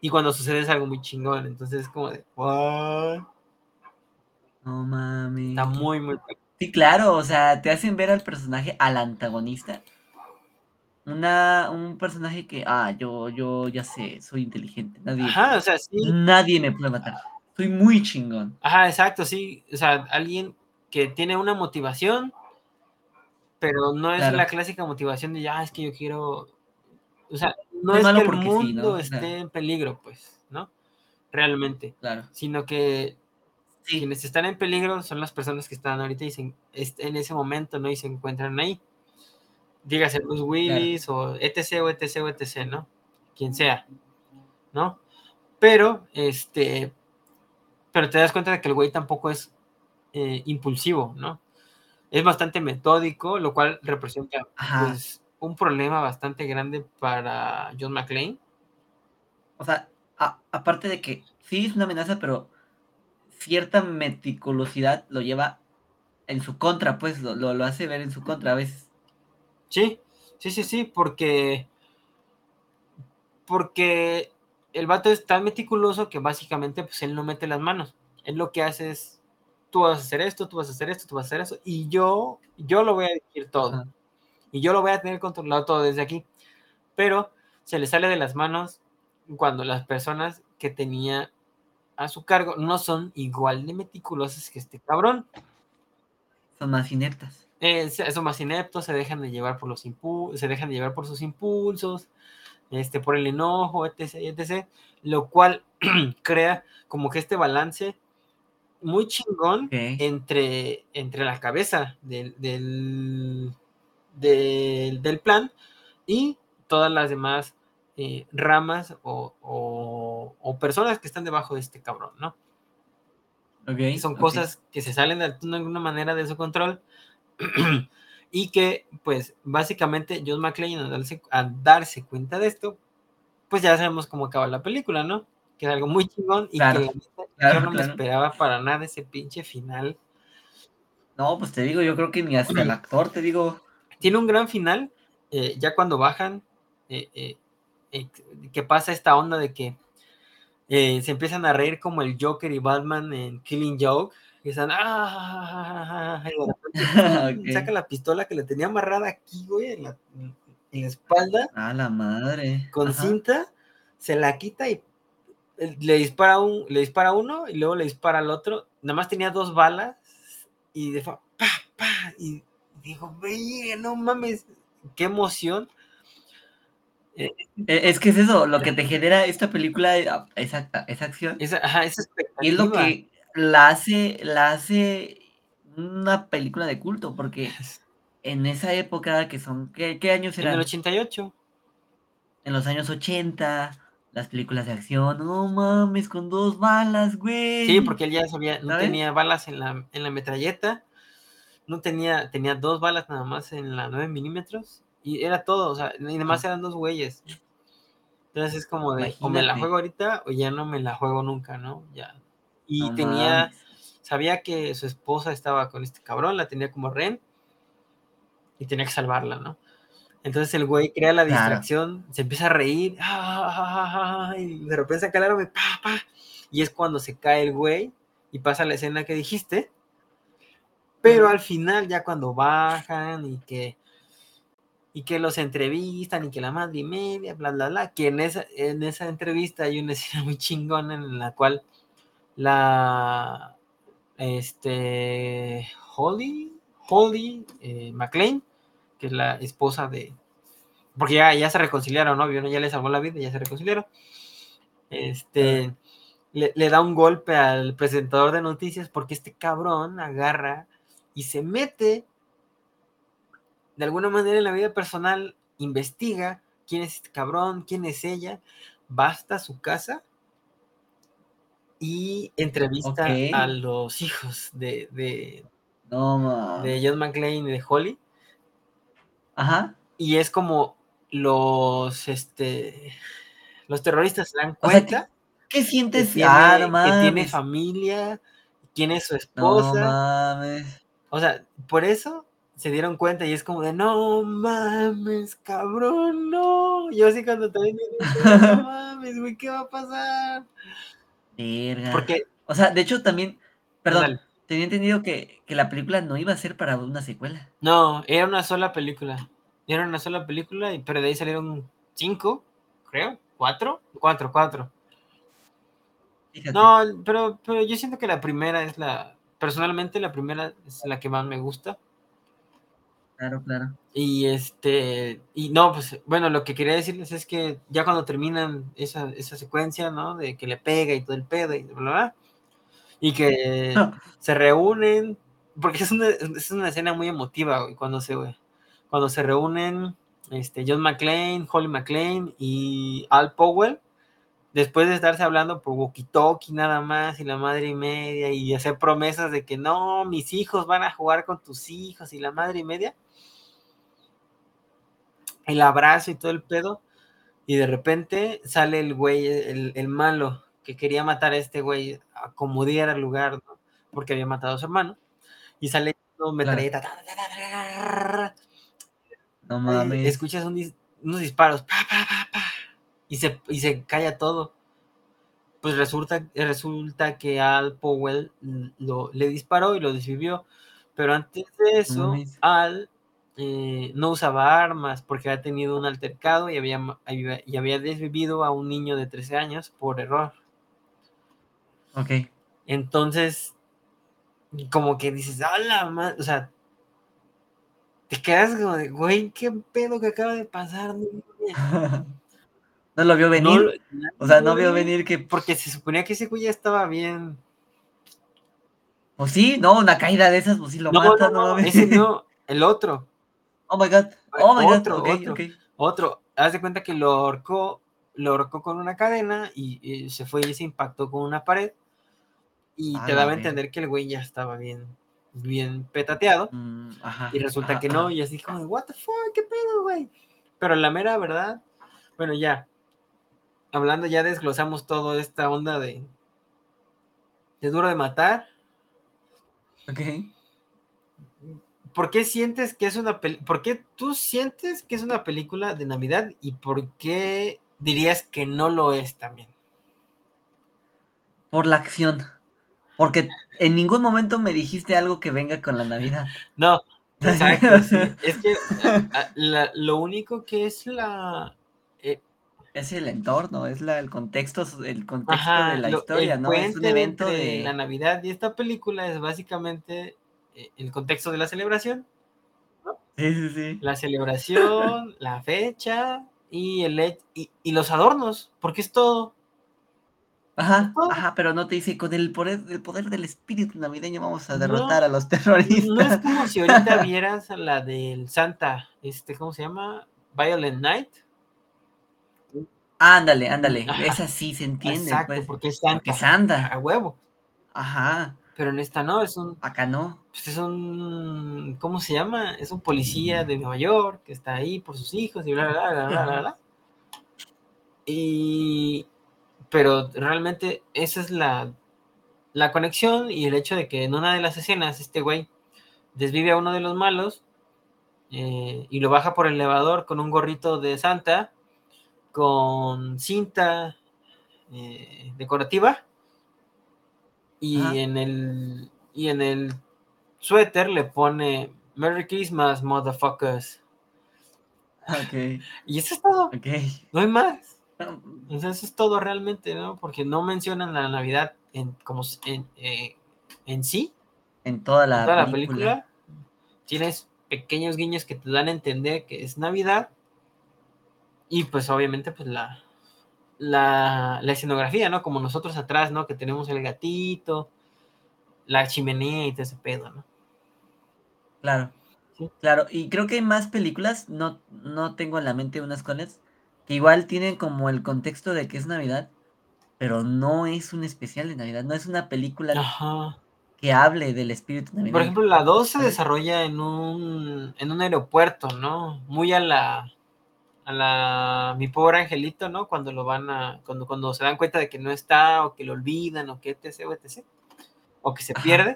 Y cuando sucede es algo muy chingón. Entonces es como de, ¿what? No mami. Está muy, muy. Sí, claro, o sea, te hacen ver al personaje, al antagonista, una, un personaje que, ah, yo, yo ya sé, soy inteligente. Nadie, Ajá, o sea, sí. Nadie me puede matar. Soy muy chingón. Ajá, exacto, sí. O sea, alguien que tiene una motivación pero no es la clásica motivación de, ya, es que yo quiero, o sea, no es, que el mundo esté en peligro, pues, ¿no? Realmente. Claro. Sino que quienes están en peligro son las personas que están ahorita y en ese momento, ¿no? Y se encuentran ahí. Dígase Bruce Willis o etc. o etc. o etc., ¿no? Quien sea, ¿no? Pero, este, pero te das cuenta de que el güey tampoco es eh, impulsivo, ¿no? Es bastante metódico, lo cual representa pues, un problema bastante grande para John McClane. O sea, aparte de que sí es una amenaza, pero cierta meticulosidad lo lleva en su contra, pues lo, lo, hace ver en su contra a veces. Sí, sí, sí, sí, porque porque el vato es tan meticuloso que básicamente pues él no mete las manos. Él lo que hace es tú vas a hacer esto, tú vas a hacer esto, tú vas a hacer eso, y yo, yo lo voy a decir todo. Y yo lo voy a tener controlado todo desde aquí. Pero se le sale de las manos cuando las personas que tenía a su cargo no son igual de meticulosas que este cabrón. Son más ineptas. Eh, son más ineptos, se dejan de llevar por los se dejan de llevar por sus impulsos, este, por el enojo, etc, etc. Lo cual crea como que este balance muy chingón entre, entre la cabeza del, del, del, plan y todas las demás eh, ramas o, o, personas que están debajo de este cabrón, ¿no? Son cosas que se salen de alguna manera de su control y que, pues, básicamente, John McClane al darse, darse cuenta de esto, pues ya sabemos cómo acaba la película, ¿no? Que es algo muy chingón y que yo no me esperaba para nada ese pinche final. No, pues te digo, yo creo que ni hasta el actor, te digo. Tiene un gran final, eh, ya cuando bajan, eh, eh, que pasa esta onda de que se empiezan a reír como el Joker y Batman en Killing Joke, y están, ¡ah! saca la pistola que le tenía amarrada aquí, güey, en la, espalda. A la madre. Con cinta, se la quita y le dispara, un, le dispara uno y luego le dispara al otro. Nada más tenía dos balas y de pa, pa, y dijo, no mames, qué emoción. Eh, e, es que es eso, lo que te genera esta película, esa, esa acción. Esa, ajá, esa y es lo que la hace, la hace una película de culto, porque en esa época, que son, ¿qué, qué años eran? En el 88. En los años 80 las películas de acción, no mames, con dos balas, güey. Sí, porque él ya sabía, no tenía balas en la, en la metralleta, no tenía, tenía dos balas nada más en la 9 milímetros, y era todo, o sea, y además eran dos güeyes. Entonces es como de, o me la juego ahorita o ya no me la juego nunca, ¿no? Ya. Y tenía, sabía que su esposa estaba con este cabrón, la tenía como ren, y tenía que salvarla, ¿no? Entonces el güey crea la distracción, se empieza a reír, y de repente saca el arma y pa, pa, y es cuando se cae el güey y pasa la escena que dijiste. Pero al final, ya cuando bajan y que y que los entrevistan y que la madre y media, bla, bla, bla, que en esa, en esa entrevista hay una escena muy chingona en la cual la, este, Holly, Holly eh, McLean, que es la esposa de. Porque ya, ya se reconciliaron, ¿no? Ya le salvó la vida, ya se reconciliaron. Este. Le, da un golpe al presentador de noticias porque este cabrón agarra y se mete de alguna manera en la vida personal, investiga quién es este cabrón, quién es ella, basta su casa y entrevista a los hijos de, de, de John McClane y de Holly Ajá. Y es como los, este, los terroristas se dan cuenta. ¿qué, sientes? Que tiene, que tiene familia, tiene su esposa. No mames. O sea, por eso se dieron cuenta y es como de, no mames, cabrón, no. Yo así cuando también no mames, güey, ¿qué va a pasar? Verga. Porque, o sea, de hecho también, perdón, Tenía entendido que, la película no iba a ser para una secuela. No, era una sola película. Era una sola película, pero de ahí salieron cinco, creo. ¿Cuatro? Cuatro, cuatro. No, pero, pero yo siento que la primera es la. Personalmente, la primera es la que más me gusta. Claro, claro. Y este, y no, pues bueno, lo que quería decirles es que ya cuando terminan esa, esa secuencia, ¿no? De que le pega y todo el pedo y bla, bla, y que se reúnen, porque es una, es una escena muy emotiva, güey, cuando se, cuando se reúnen este, John McClane, Holly McClane y Al Powell, después de estarse hablando por walkie-talkie nada más y la madre y media y hacer promesas de que no, mis hijos van a jugar con tus hijos y la madre y media, el abrazo y todo el pedo, y de repente sale el güey, el, malo, que quería matar a este güey, acomodiar al lugar, porque había matado a su hermano, y sale metralleta, no mames. escuchas unos disparos, y, se, y se calla todo. Pues resulta, resulta que Al Powell lo, le disparó y lo desvivió, pero antes de eso, Al eh, no usaba armas porque había tenido un altercado y había, y había desvivido a un niño de 13 años por error. Ok. Entonces, como que dices, ¡Hala! O sea, te quedas como de, güey, qué pedo que acaba de pasar. no lo vio venir. o sea, no vio venir que. Porque se suponía que ese güey ya estaba bien. O sí, no, una caída de esas, pues sí lo mata, no, no, ese no, el otro. Oh my god. Oh my otro, god. otro, otro. Haz de cuenta que lo ahorcó, lo ahorcó con una cadena y, se fue y se impactó con una pared. Y te daba a entender que el güey ya estaba bien, bien petateado. Mm, y resulta que no, y así como, what the fuck, qué pedo, güey. Pero la mera verdad, bueno, ya. Hablando, ya desglosamos toda esta onda de. de duro de matar. Ok. ¿Por qué sientes que es una por qué tú sientes que es una película de Navidad y por qué dirías que no lo es también? Por la acción. Porque en ningún momento me dijiste algo que venga con la Navidad. No, exacto. Es que lo único que es la eh, es el entorno, es la, el contexto, el contexto de la historia, ¿no? Es un evento de la Navidad y esta película es básicamente el contexto de la celebración. Sí, sí, sí. La celebración, la fecha y, el, y, y, los adornos, porque es todo. Ajá, ajá, pero no te dice, con el poder, el poder del espíritu navideño vamos a derrotar a los terroristas. No es como si ahorita vieras a la del Santa, este, ¿cómo se llama? Violent Night. Ándale, ándale, esa sí se entiende. Exacto, pues, porque es Santa. A huevo. Ajá. Pero en esta no, es un. Acá no. Pues es un. ¿Cómo se llama? Es un policía de Nueva York que está ahí por sus hijos y bla, bla, bla, bla, bla, bla. Y. Pero realmente esa es la, la conexión y el hecho de que en una de las escenas este güey desvive a uno de los malos eh, y lo baja por el elevador con un gorrito de Santa, con cinta eh, decorativa y en el y en el suéter le pone Merry Christmas, motherfuckers. Ok. Y eso es todo. No hay más. eso es todo realmente, ¿no? Porque no mencionan la Navidad en, como en, eh, en sí. En toda la película. Tienes pequeños guiños que te dan a entender que es Navidad. Y pues obviamente pues la, la, escenografía, ¿no? Como nosotros atrás, ¿no? Que tenemos el gatito, la chimenea y todo ese pedo, ¿no? Claro. Claro, y creo que hay más películas, no, no tengo en la mente unas cuales, que igual tienen como el contexto de que es Navidad, pero no es un especial de Navidad, no es una película que hable del espíritu navideño. Por ejemplo, la 2 se desarrolla en un, en un aeropuerto, ¿no? Muy a la, a la mi pobre angelito, ¿no? Cuando lo van a, cuando, cuando se dan cuenta de que no está, o que lo olvidan, o que etc, o etc. O que se pierde.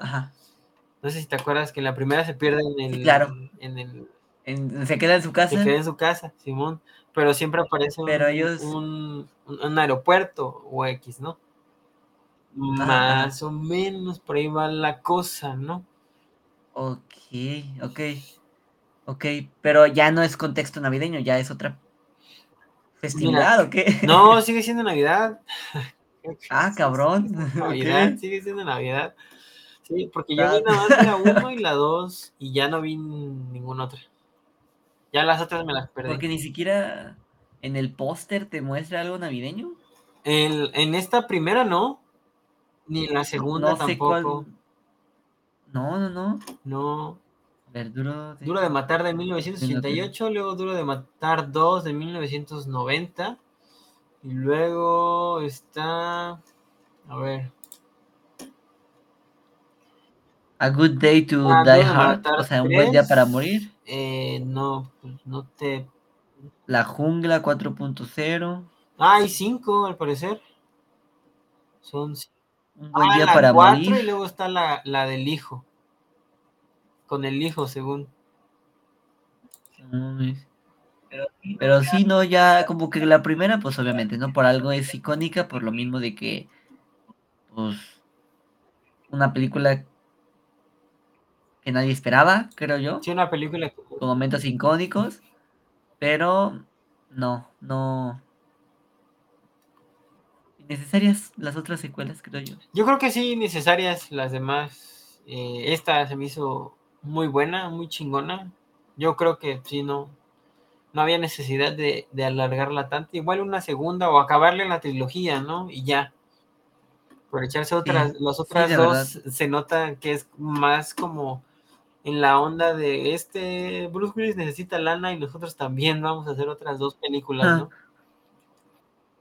No sé si te acuerdas que en la primera se pierde en el. claro. En el. se queda en su casa. Se queda en su casa, Simón. Pero siempre aparece un, un, aeropuerto o X, ¿no? Más o menos por ahí va la cosa, ¿no? Ok, ok. Ok, pero ya no es contexto navideño, ya es otra festividad, ¿o qué? No, sigue siendo Navidad. ah, cabrón. Navidad, sigue siendo Navidad. Sí, porque yo vi nada más la 1 y la 2 y ya no vi ninguna otra. Ya las otras me las perdí. Porque ni siquiera en el póster te muestra algo navideño. en esta primera no. Ni en la segunda tampoco. No, no, no. No. Duro de... Duro de Matar de 1988, luego Duro de Matar 2 de 1990. Y luego está... A ver. A Good Day to ah, Die Hard. O sea, un buen día para morir. Eh, no, pues no te. La Jungla 4.0. Ah, hay 5 al parecer. Son. Un buen ah, día para morir. Y luego está la, la del hijo. Con el hijo, según. Pero sí, no, ya como que la primera, pues obviamente, ¿no? Por algo es icónica, por lo mismo de que, pues, una película que nadie esperaba, creo yo. Sí, una película con momentos icónicos, pero no, no. Necesarias las otras secuelas, creo yo. Yo creo que sí, necesarias las demás. Eh, esta se me hizo muy buena, muy chingona. Yo creo que sí, no, no había necesidad de, alargarla tanto. Igual una segunda o acabarle la trilogía, ¿no? Y ya. Por echarse otras, las otras dos se nota que es más como en la onda de este Bruce Willis necesita lana y nosotros también vamos a hacer otras dos películas, ¿no?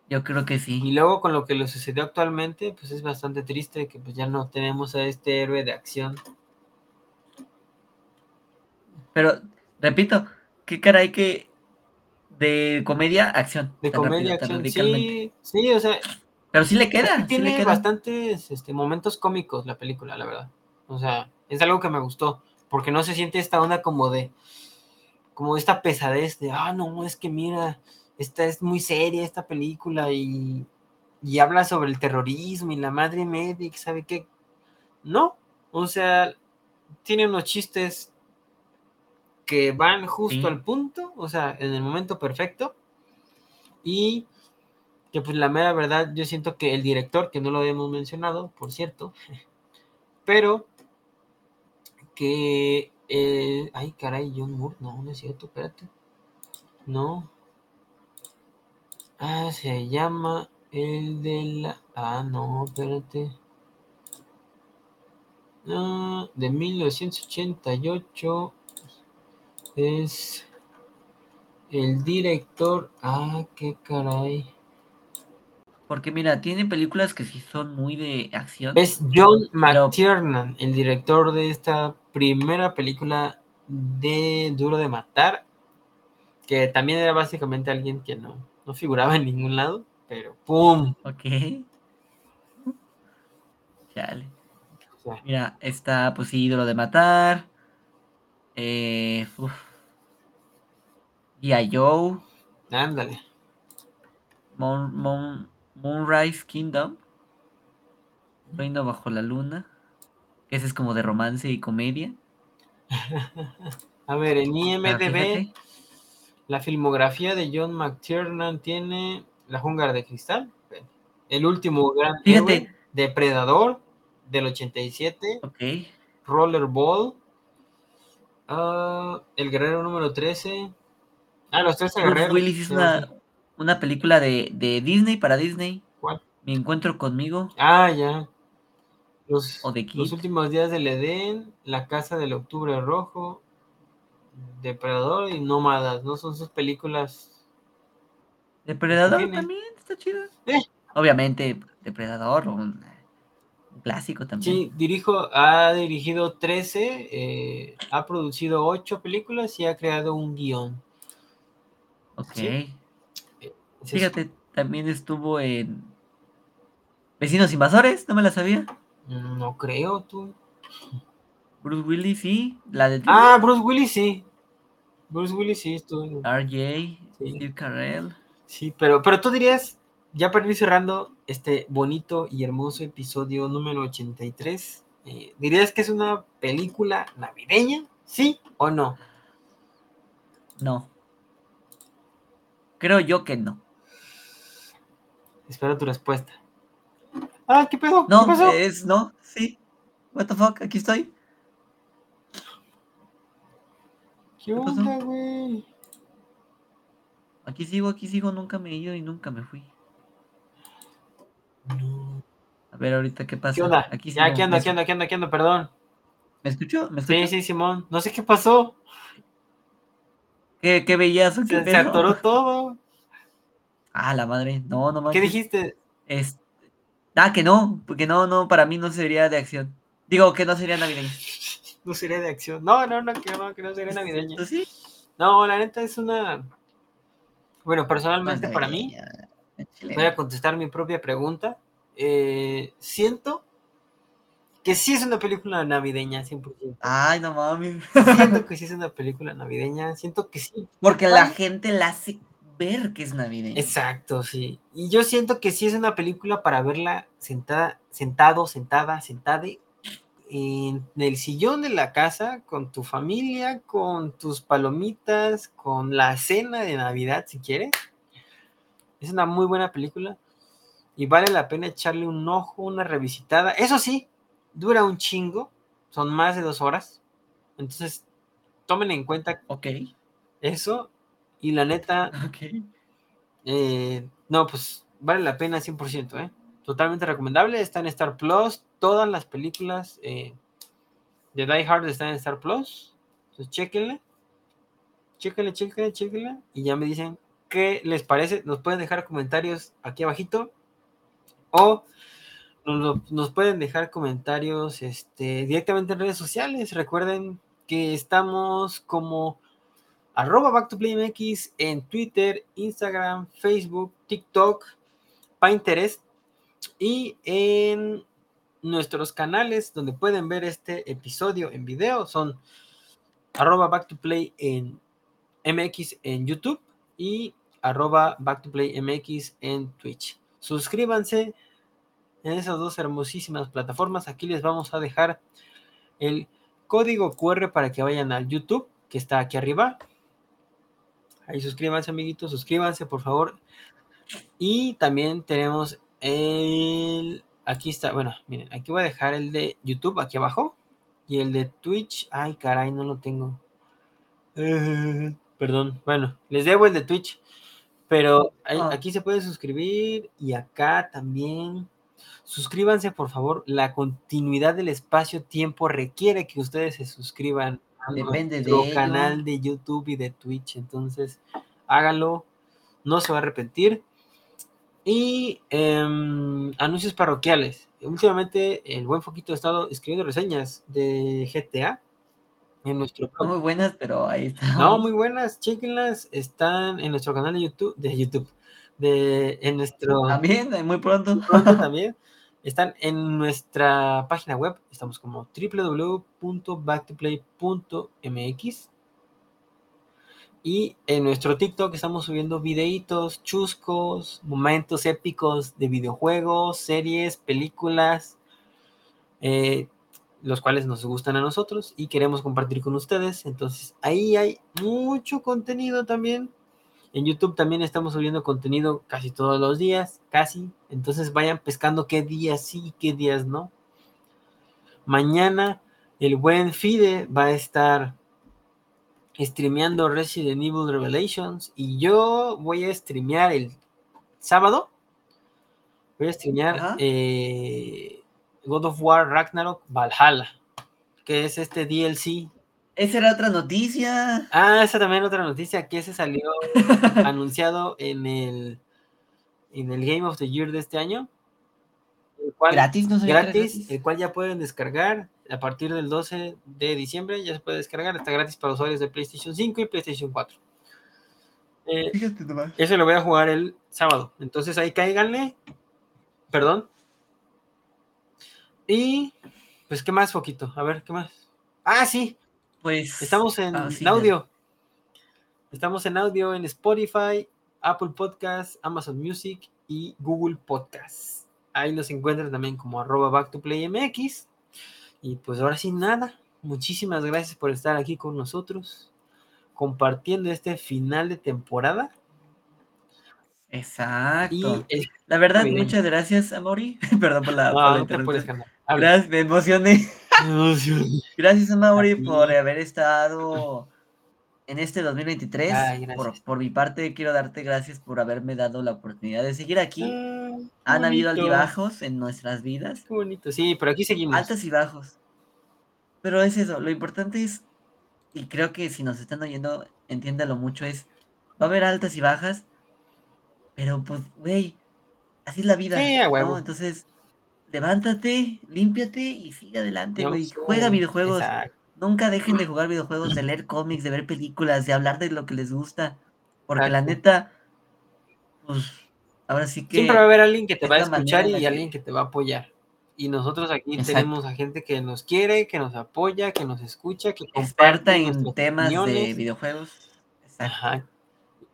Yo creo que sí. Y luego con lo que le sucedió actualmente, pues es bastante triste que pues ya no tenemos a este héroe de acción. Pero, repito, qué caray que de comedia, acción. De comedia, acción, sí, sí, o sea... Pero sí le queda. tiene bastantes este, momentos cómicos la película, la verdad. O sea, es algo que me gustó porque no se siente esta onda como de, como esta pesadez de, ah, no, es que mira, esta es muy seria esta película y, y habla sobre el terrorismo y la madre médica, ¿sabe qué? No, o sea, tiene unos chistes que van justo al punto, o sea, en el momento perfecto. Y que pues la mera verdad, yo siento que el director, que no lo habíamos mencionado, por cierto, pero que... Eh, ay, caray, John Moore. No, no es cierto, espérate. No. Ah, se llama el de la... Ah, no, espérate. Ah, de 1988 es el director. Ah, qué caray. Porque mira, tiene películas que sí son muy de acción. Es John McTiernan, el director de esta primera película de Duro de Matar, que también era básicamente alguien que no, no figuraba en ningún lado, pero ¡pum! Ok. Chale. Mira, está pues sí, Duro de Matar. Eh, Y a Joe. Ándale. Moonrise Kingdom. Reino bajo la luna. Ese es como de romance y comedia. A ver, en IMDB, la filmografía de John McTiernan tiene La Jungla de Cristal, El último gran. Depredador del 87, okay. Rollerball, uh, El Guerrero número 13. Ah, los 13 Guerreros. Willis una, una, película de, de Disney para Disney. ¿Cuál? Mi encuentro conmigo. Ah, ya. Los, últimos días del Edén, La Casa del Octubre Rojo, Depredador y Nómadas, ¿no? Son sus películas. Depredador también está chido. Eh. Obviamente, Depredador, un, clásico también. Sí, dirijo, ha dirigido 13, eh, ha producido 8 películas y ha creado un guion. Ok. Eh, Fíjate, también estuvo en Vecinos Invasores, no me la sabía. No creo, tú. Bruce Willis, sí. La de ah, Bruce Willis, sí. Bruce Willis, sí, estuvo. RJ, Steve Carell. Sí, pero, pero tú dirías, ya para ir cerrando este bonito y hermoso episodio número 83, eh, ¿dirías que es una película navideña? ¿Sí o no? No. Creo yo que no. Espero tu respuesta. Ah, ¿qué pedo? No, es, no, sí. What the fuck, aquí estoy. ¿Qué, onda, güey? Aquí sigo, aquí sigo, nunca me he ido y nunca me fui. A ver, ahorita qué pasa. ¿Qué onda? Aquí ya, aquí ando, aquí ando, aquí ando, aquí ando, perdón. ¿Me escuchó? ¿Me Sí, sí, Simón. No sé qué pasó. ¿Qué, qué veías? ¿Qué se, atoró todo. Ah, la madre. No, no más. ¿Qué dijiste? Es... Ah, que no, porque no, no, para mí no sería de acción. Digo que no sería navideño. no sería de acción. No, no, no, que no, que no sería navideño. ¿Sí? No, la neta es una. Bueno, personalmente para mí, voy a contestar mi propia pregunta. Eh, siento que sí es una película navideña, 100%. Ay, no mames. Siento que sí es una película navideña, siento que sí. Porque la gente la hace ver que es navideña. Exacto, sí. Y yo siento que sí es una película para verla sentada, sentado, sentada, sentada en el sillón de la casa con tu familia, con tus palomitas, con la cena de Navidad, si quieres. Es una muy buena película y vale la pena echarle un ojo, una revisitada. Eso sí, dura un chingo, son más de dos horas. Entonces, tomen en cuenta okay. eso. Y la neta, eh, no, pues vale la pena 100%, ¿eh? Totalmente recomendable. Está en Star Plus. Todas las películas eh, de Die Hard están en Star Plus. Entonces, chéquenle. Chéquenle, chéquenle, chéquenle. Y ya me dicen qué les parece. Nos pueden dejar comentarios aquí abajito o nos, pueden dejar comentarios este, directamente en redes sociales. Recuerden que estamos como arroba back to MX en Twitter, Instagram, Facebook, TikTok, Pinterest y en nuestros canales donde pueden ver este episodio en video son arroba back to play en MX en YouTube y arroba back to play MX en Twitch. Suscríbanse en esas dos hermosísimas plataformas. Aquí les vamos a dejar el código QR para que vayan al YouTube, que está aquí arriba. Ahí suscríbanse, amiguitos, suscríbanse, por favor. Y también tenemos el... Aquí está, bueno, miren, aquí voy a dejar el de YouTube aquí abajo. Y el de Twitch, ay caray, no lo tengo. Eh, perdón, bueno, les debo el de Twitch. Pero ah. aquí se puede suscribir y acá también. Suscríbanse, por favor. La continuidad del espacio-tiempo requiere que ustedes se suscriban a nuestro canal de YouTube y de Twitch. Entonces, háganlo. No se va a arrepentir. Y em, anuncios parroquiales. Últimamente, el buen Foquito ha estado escribiendo reseñas de GTA en nuestro muy buenas, pero ahí están. No, muy buenas, chequenlas, están en nuestro canal de YouTube, de YouTube, de en nuestro También, muy pronto. pronto también. Están en nuestra página web, estamos como www.backtoplay.mx. Y en nuestro TikTok estamos subiendo videitos chuscos, momentos épicos de videojuegos, series, películas. Eh, los cuales nos gustan a nosotros y queremos compartir con ustedes. Entonces ahí hay mucho contenido también. En YouTube también estamos subiendo contenido casi todos los días, casi. Entonces vayan pescando qué días sí, qué días no. Mañana el buen Fide va a estar streameando Resident Evil Revelations y yo voy a streamear el sábado. Voy a streamear eh, God of War Ragnarok Valhalla, que es este DLC. Esa era otra noticia. Ah, esa también otra noticia, que ese salió anunciado en el, en el Game of the Year de este año. gratis, no sé. Gratis, el cual ya pueden descargar a partir del 12 de diciembre, ya se puede descargar, está gratis para usuarios de PlayStation 5 y PlayStation 4. Eh, ese lo voy a jugar el sábado, entonces ahí cáiganle, perdón, y, pues, ¿qué más, Foquito? A ver, ¿qué más? Ah, sí. Pues. Estamos en, ah, audio. Estamos en audio en Spotify, Apple Podcasts, Amazon Music y Google Podcasts. Ahí nos encuentran también como arroba back to play MX. Y pues ahora sí, nada. Muchísimas gracias por estar aquí con nosotros, compartiendo este final de temporada. Exacto. la verdad, muchas gracias, Amori. Perdón por la, no. Gracias, me emocioné. Gracias, Amaury, por haber estado en este 2023. por, mi parte, quiero darte gracias por haberme dado la oportunidad de seguir aquí. Ah, Han habido altibajos en nuestras vidas. Qué bonito, sí, pero aquí seguimos. Altos y bajos. Pero es eso, lo importante es, y creo que si nos están oyendo, entiéndalo mucho, es, va a haber altas y bajas, pero pues, güey, así es la vida. Sí, ¿no? Entonces, levántate, límpiate y sigue adelante, güey. Juega videojuegos. Nunca dejen de jugar videojuegos, de leer cómics, de ver películas, de hablar de lo que les gusta. Porque la neta, pues, ahora sí que. Siempre va a haber alguien que te va a escuchar y alguien que te va a apoyar. Y nosotros aquí tenemos a gente que nos quiere, que nos apoya, que nos escucha, que experta en temas de videojuegos. Ajá.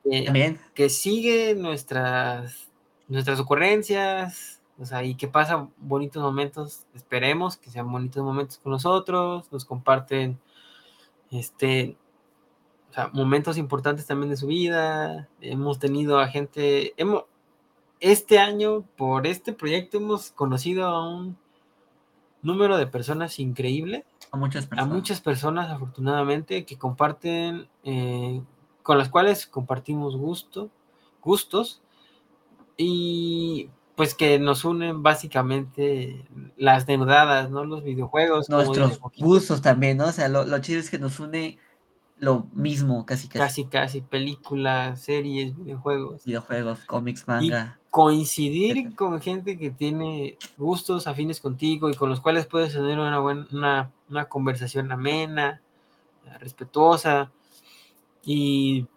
También. Que sigue nuestras, nuestras ocurrencias, o sea, y que pasa bonitos momentos, esperemos que sean bonitos momentos con nosotros, nos comparten este, o sea, momentos importantes también de su vida. Hemos tenido a gente, hemos, este año, por este proyecto, hemos conocido a un número de personas increíble. A muchas personas. A muchas personas, afortunadamente, que comparten, eh, con las cuales compartimos gusto, gustos. Y pues que nos unen básicamente las deudadas, ¿no? Los videojuegos. Nuestros gustos también, ¿no? O sea, lo, chido es que nos une lo mismo, casi casi. Casi casi, películas, series, videojuegos. Videojuegos, cómics, manga. coincidir con gente que tiene gustos afines contigo y con los cuales puedes tener una buena, una, una conversación amena, respetuosa y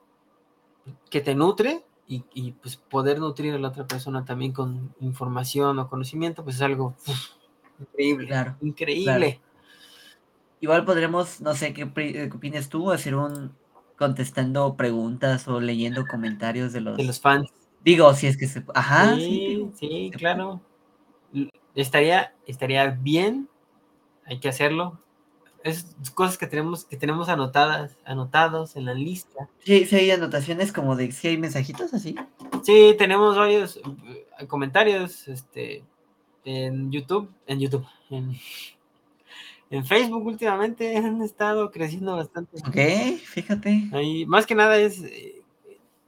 que te nutre, y, pues poder nutrir a la otra persona también con información o conocimiento, pues es algo increíble. Claro, increíble. Igual podremos, no sé, ¿qué, ¿qué opinas tú? Hacer un contestando preguntas o leyendo comentarios de los, de los fans. Digo, si es que se... Ajá, sí, sí, claro. Estaría, estaría bien, hay que hacerlo, es cosas que tenemos, que tenemos anotadas, anotados en la lista. Sí, sí hay anotaciones como de si hay mensajitos así. Sí, tenemos varios eh, comentarios, este, en YouTube, en YouTube, en, Facebook últimamente han estado creciendo bastante. Ok, fíjate. Ahí, más que nada es, eh,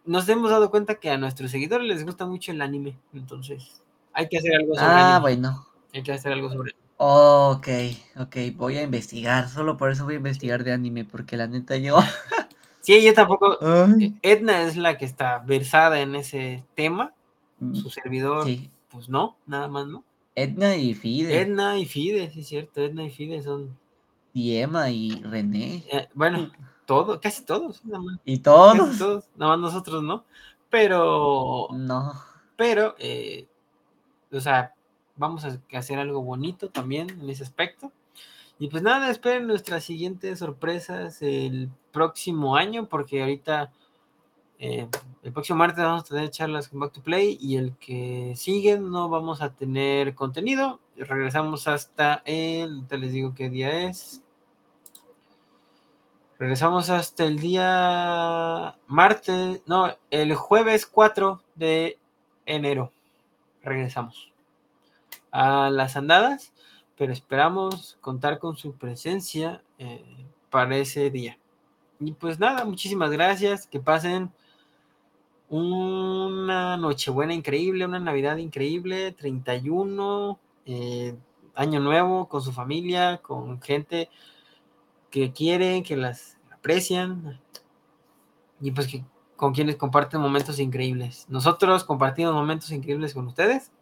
nos hemos dado cuenta que a nuestros seguidores les gusta mucho el anime, entonces hay que hacer algo sobre Ah, bueno. Hay que hacer algo sobre Ok, ok, voy a investigar. Solo por eso voy a investigar de anime, porque la neta yo. sí, yo tampoco. Edna es la que está versada en ese tema. Mm, Su servidor, pues no, nada más, ¿no? Edna y Fide. Edna y Fide, sí, es cierto. Edna y Fide son. Y Emma y René. Eh, bueno, todo, casi todos. Nada más. Y todos. todos, nada más nosotros, ¿no? Pero. No. Pero, eh, o sea, vamos a hacer algo bonito también en ese aspecto. Y pues nada, esperen nuestras siguientes sorpresas el próximo año, porque ahorita eh, el próximo martes vamos a tener charlas con Back to Play y el que sigue no vamos a tener contenido. Regresamos hasta el, te les digo qué día es. Regresamos hasta el día martes, no, el jueves 4 de enero. Regresamos a las andadas, pero esperamos contar con su presencia eh, para ese día. Y pues nada, muchísimas gracias, que pasen una Nochebuena increíble, una Navidad increíble, 31, eh, Año Nuevo con su familia, con gente que quieren, que las aprecian y pues que con quienes comparten momentos increíbles. Nosotros compartimos momentos increíbles con ustedes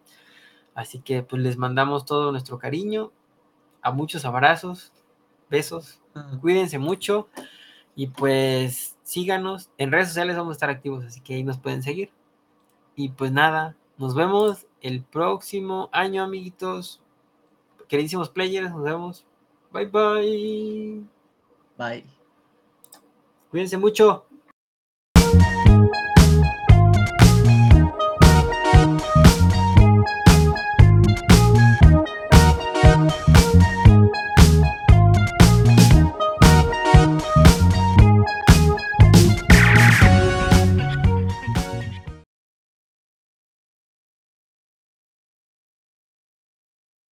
Así que pues les mandamos todo nuestro cariño, a muchos abrazos, besos, cuídense mucho y pues síganos. En redes sociales vamos a estar activos, así que ahí nos pueden seguir. Y pues nada, nos vemos el próximo año, amiguitos. Queridísimos players, nos vemos. Bye bye. Bye. Cuídense mucho.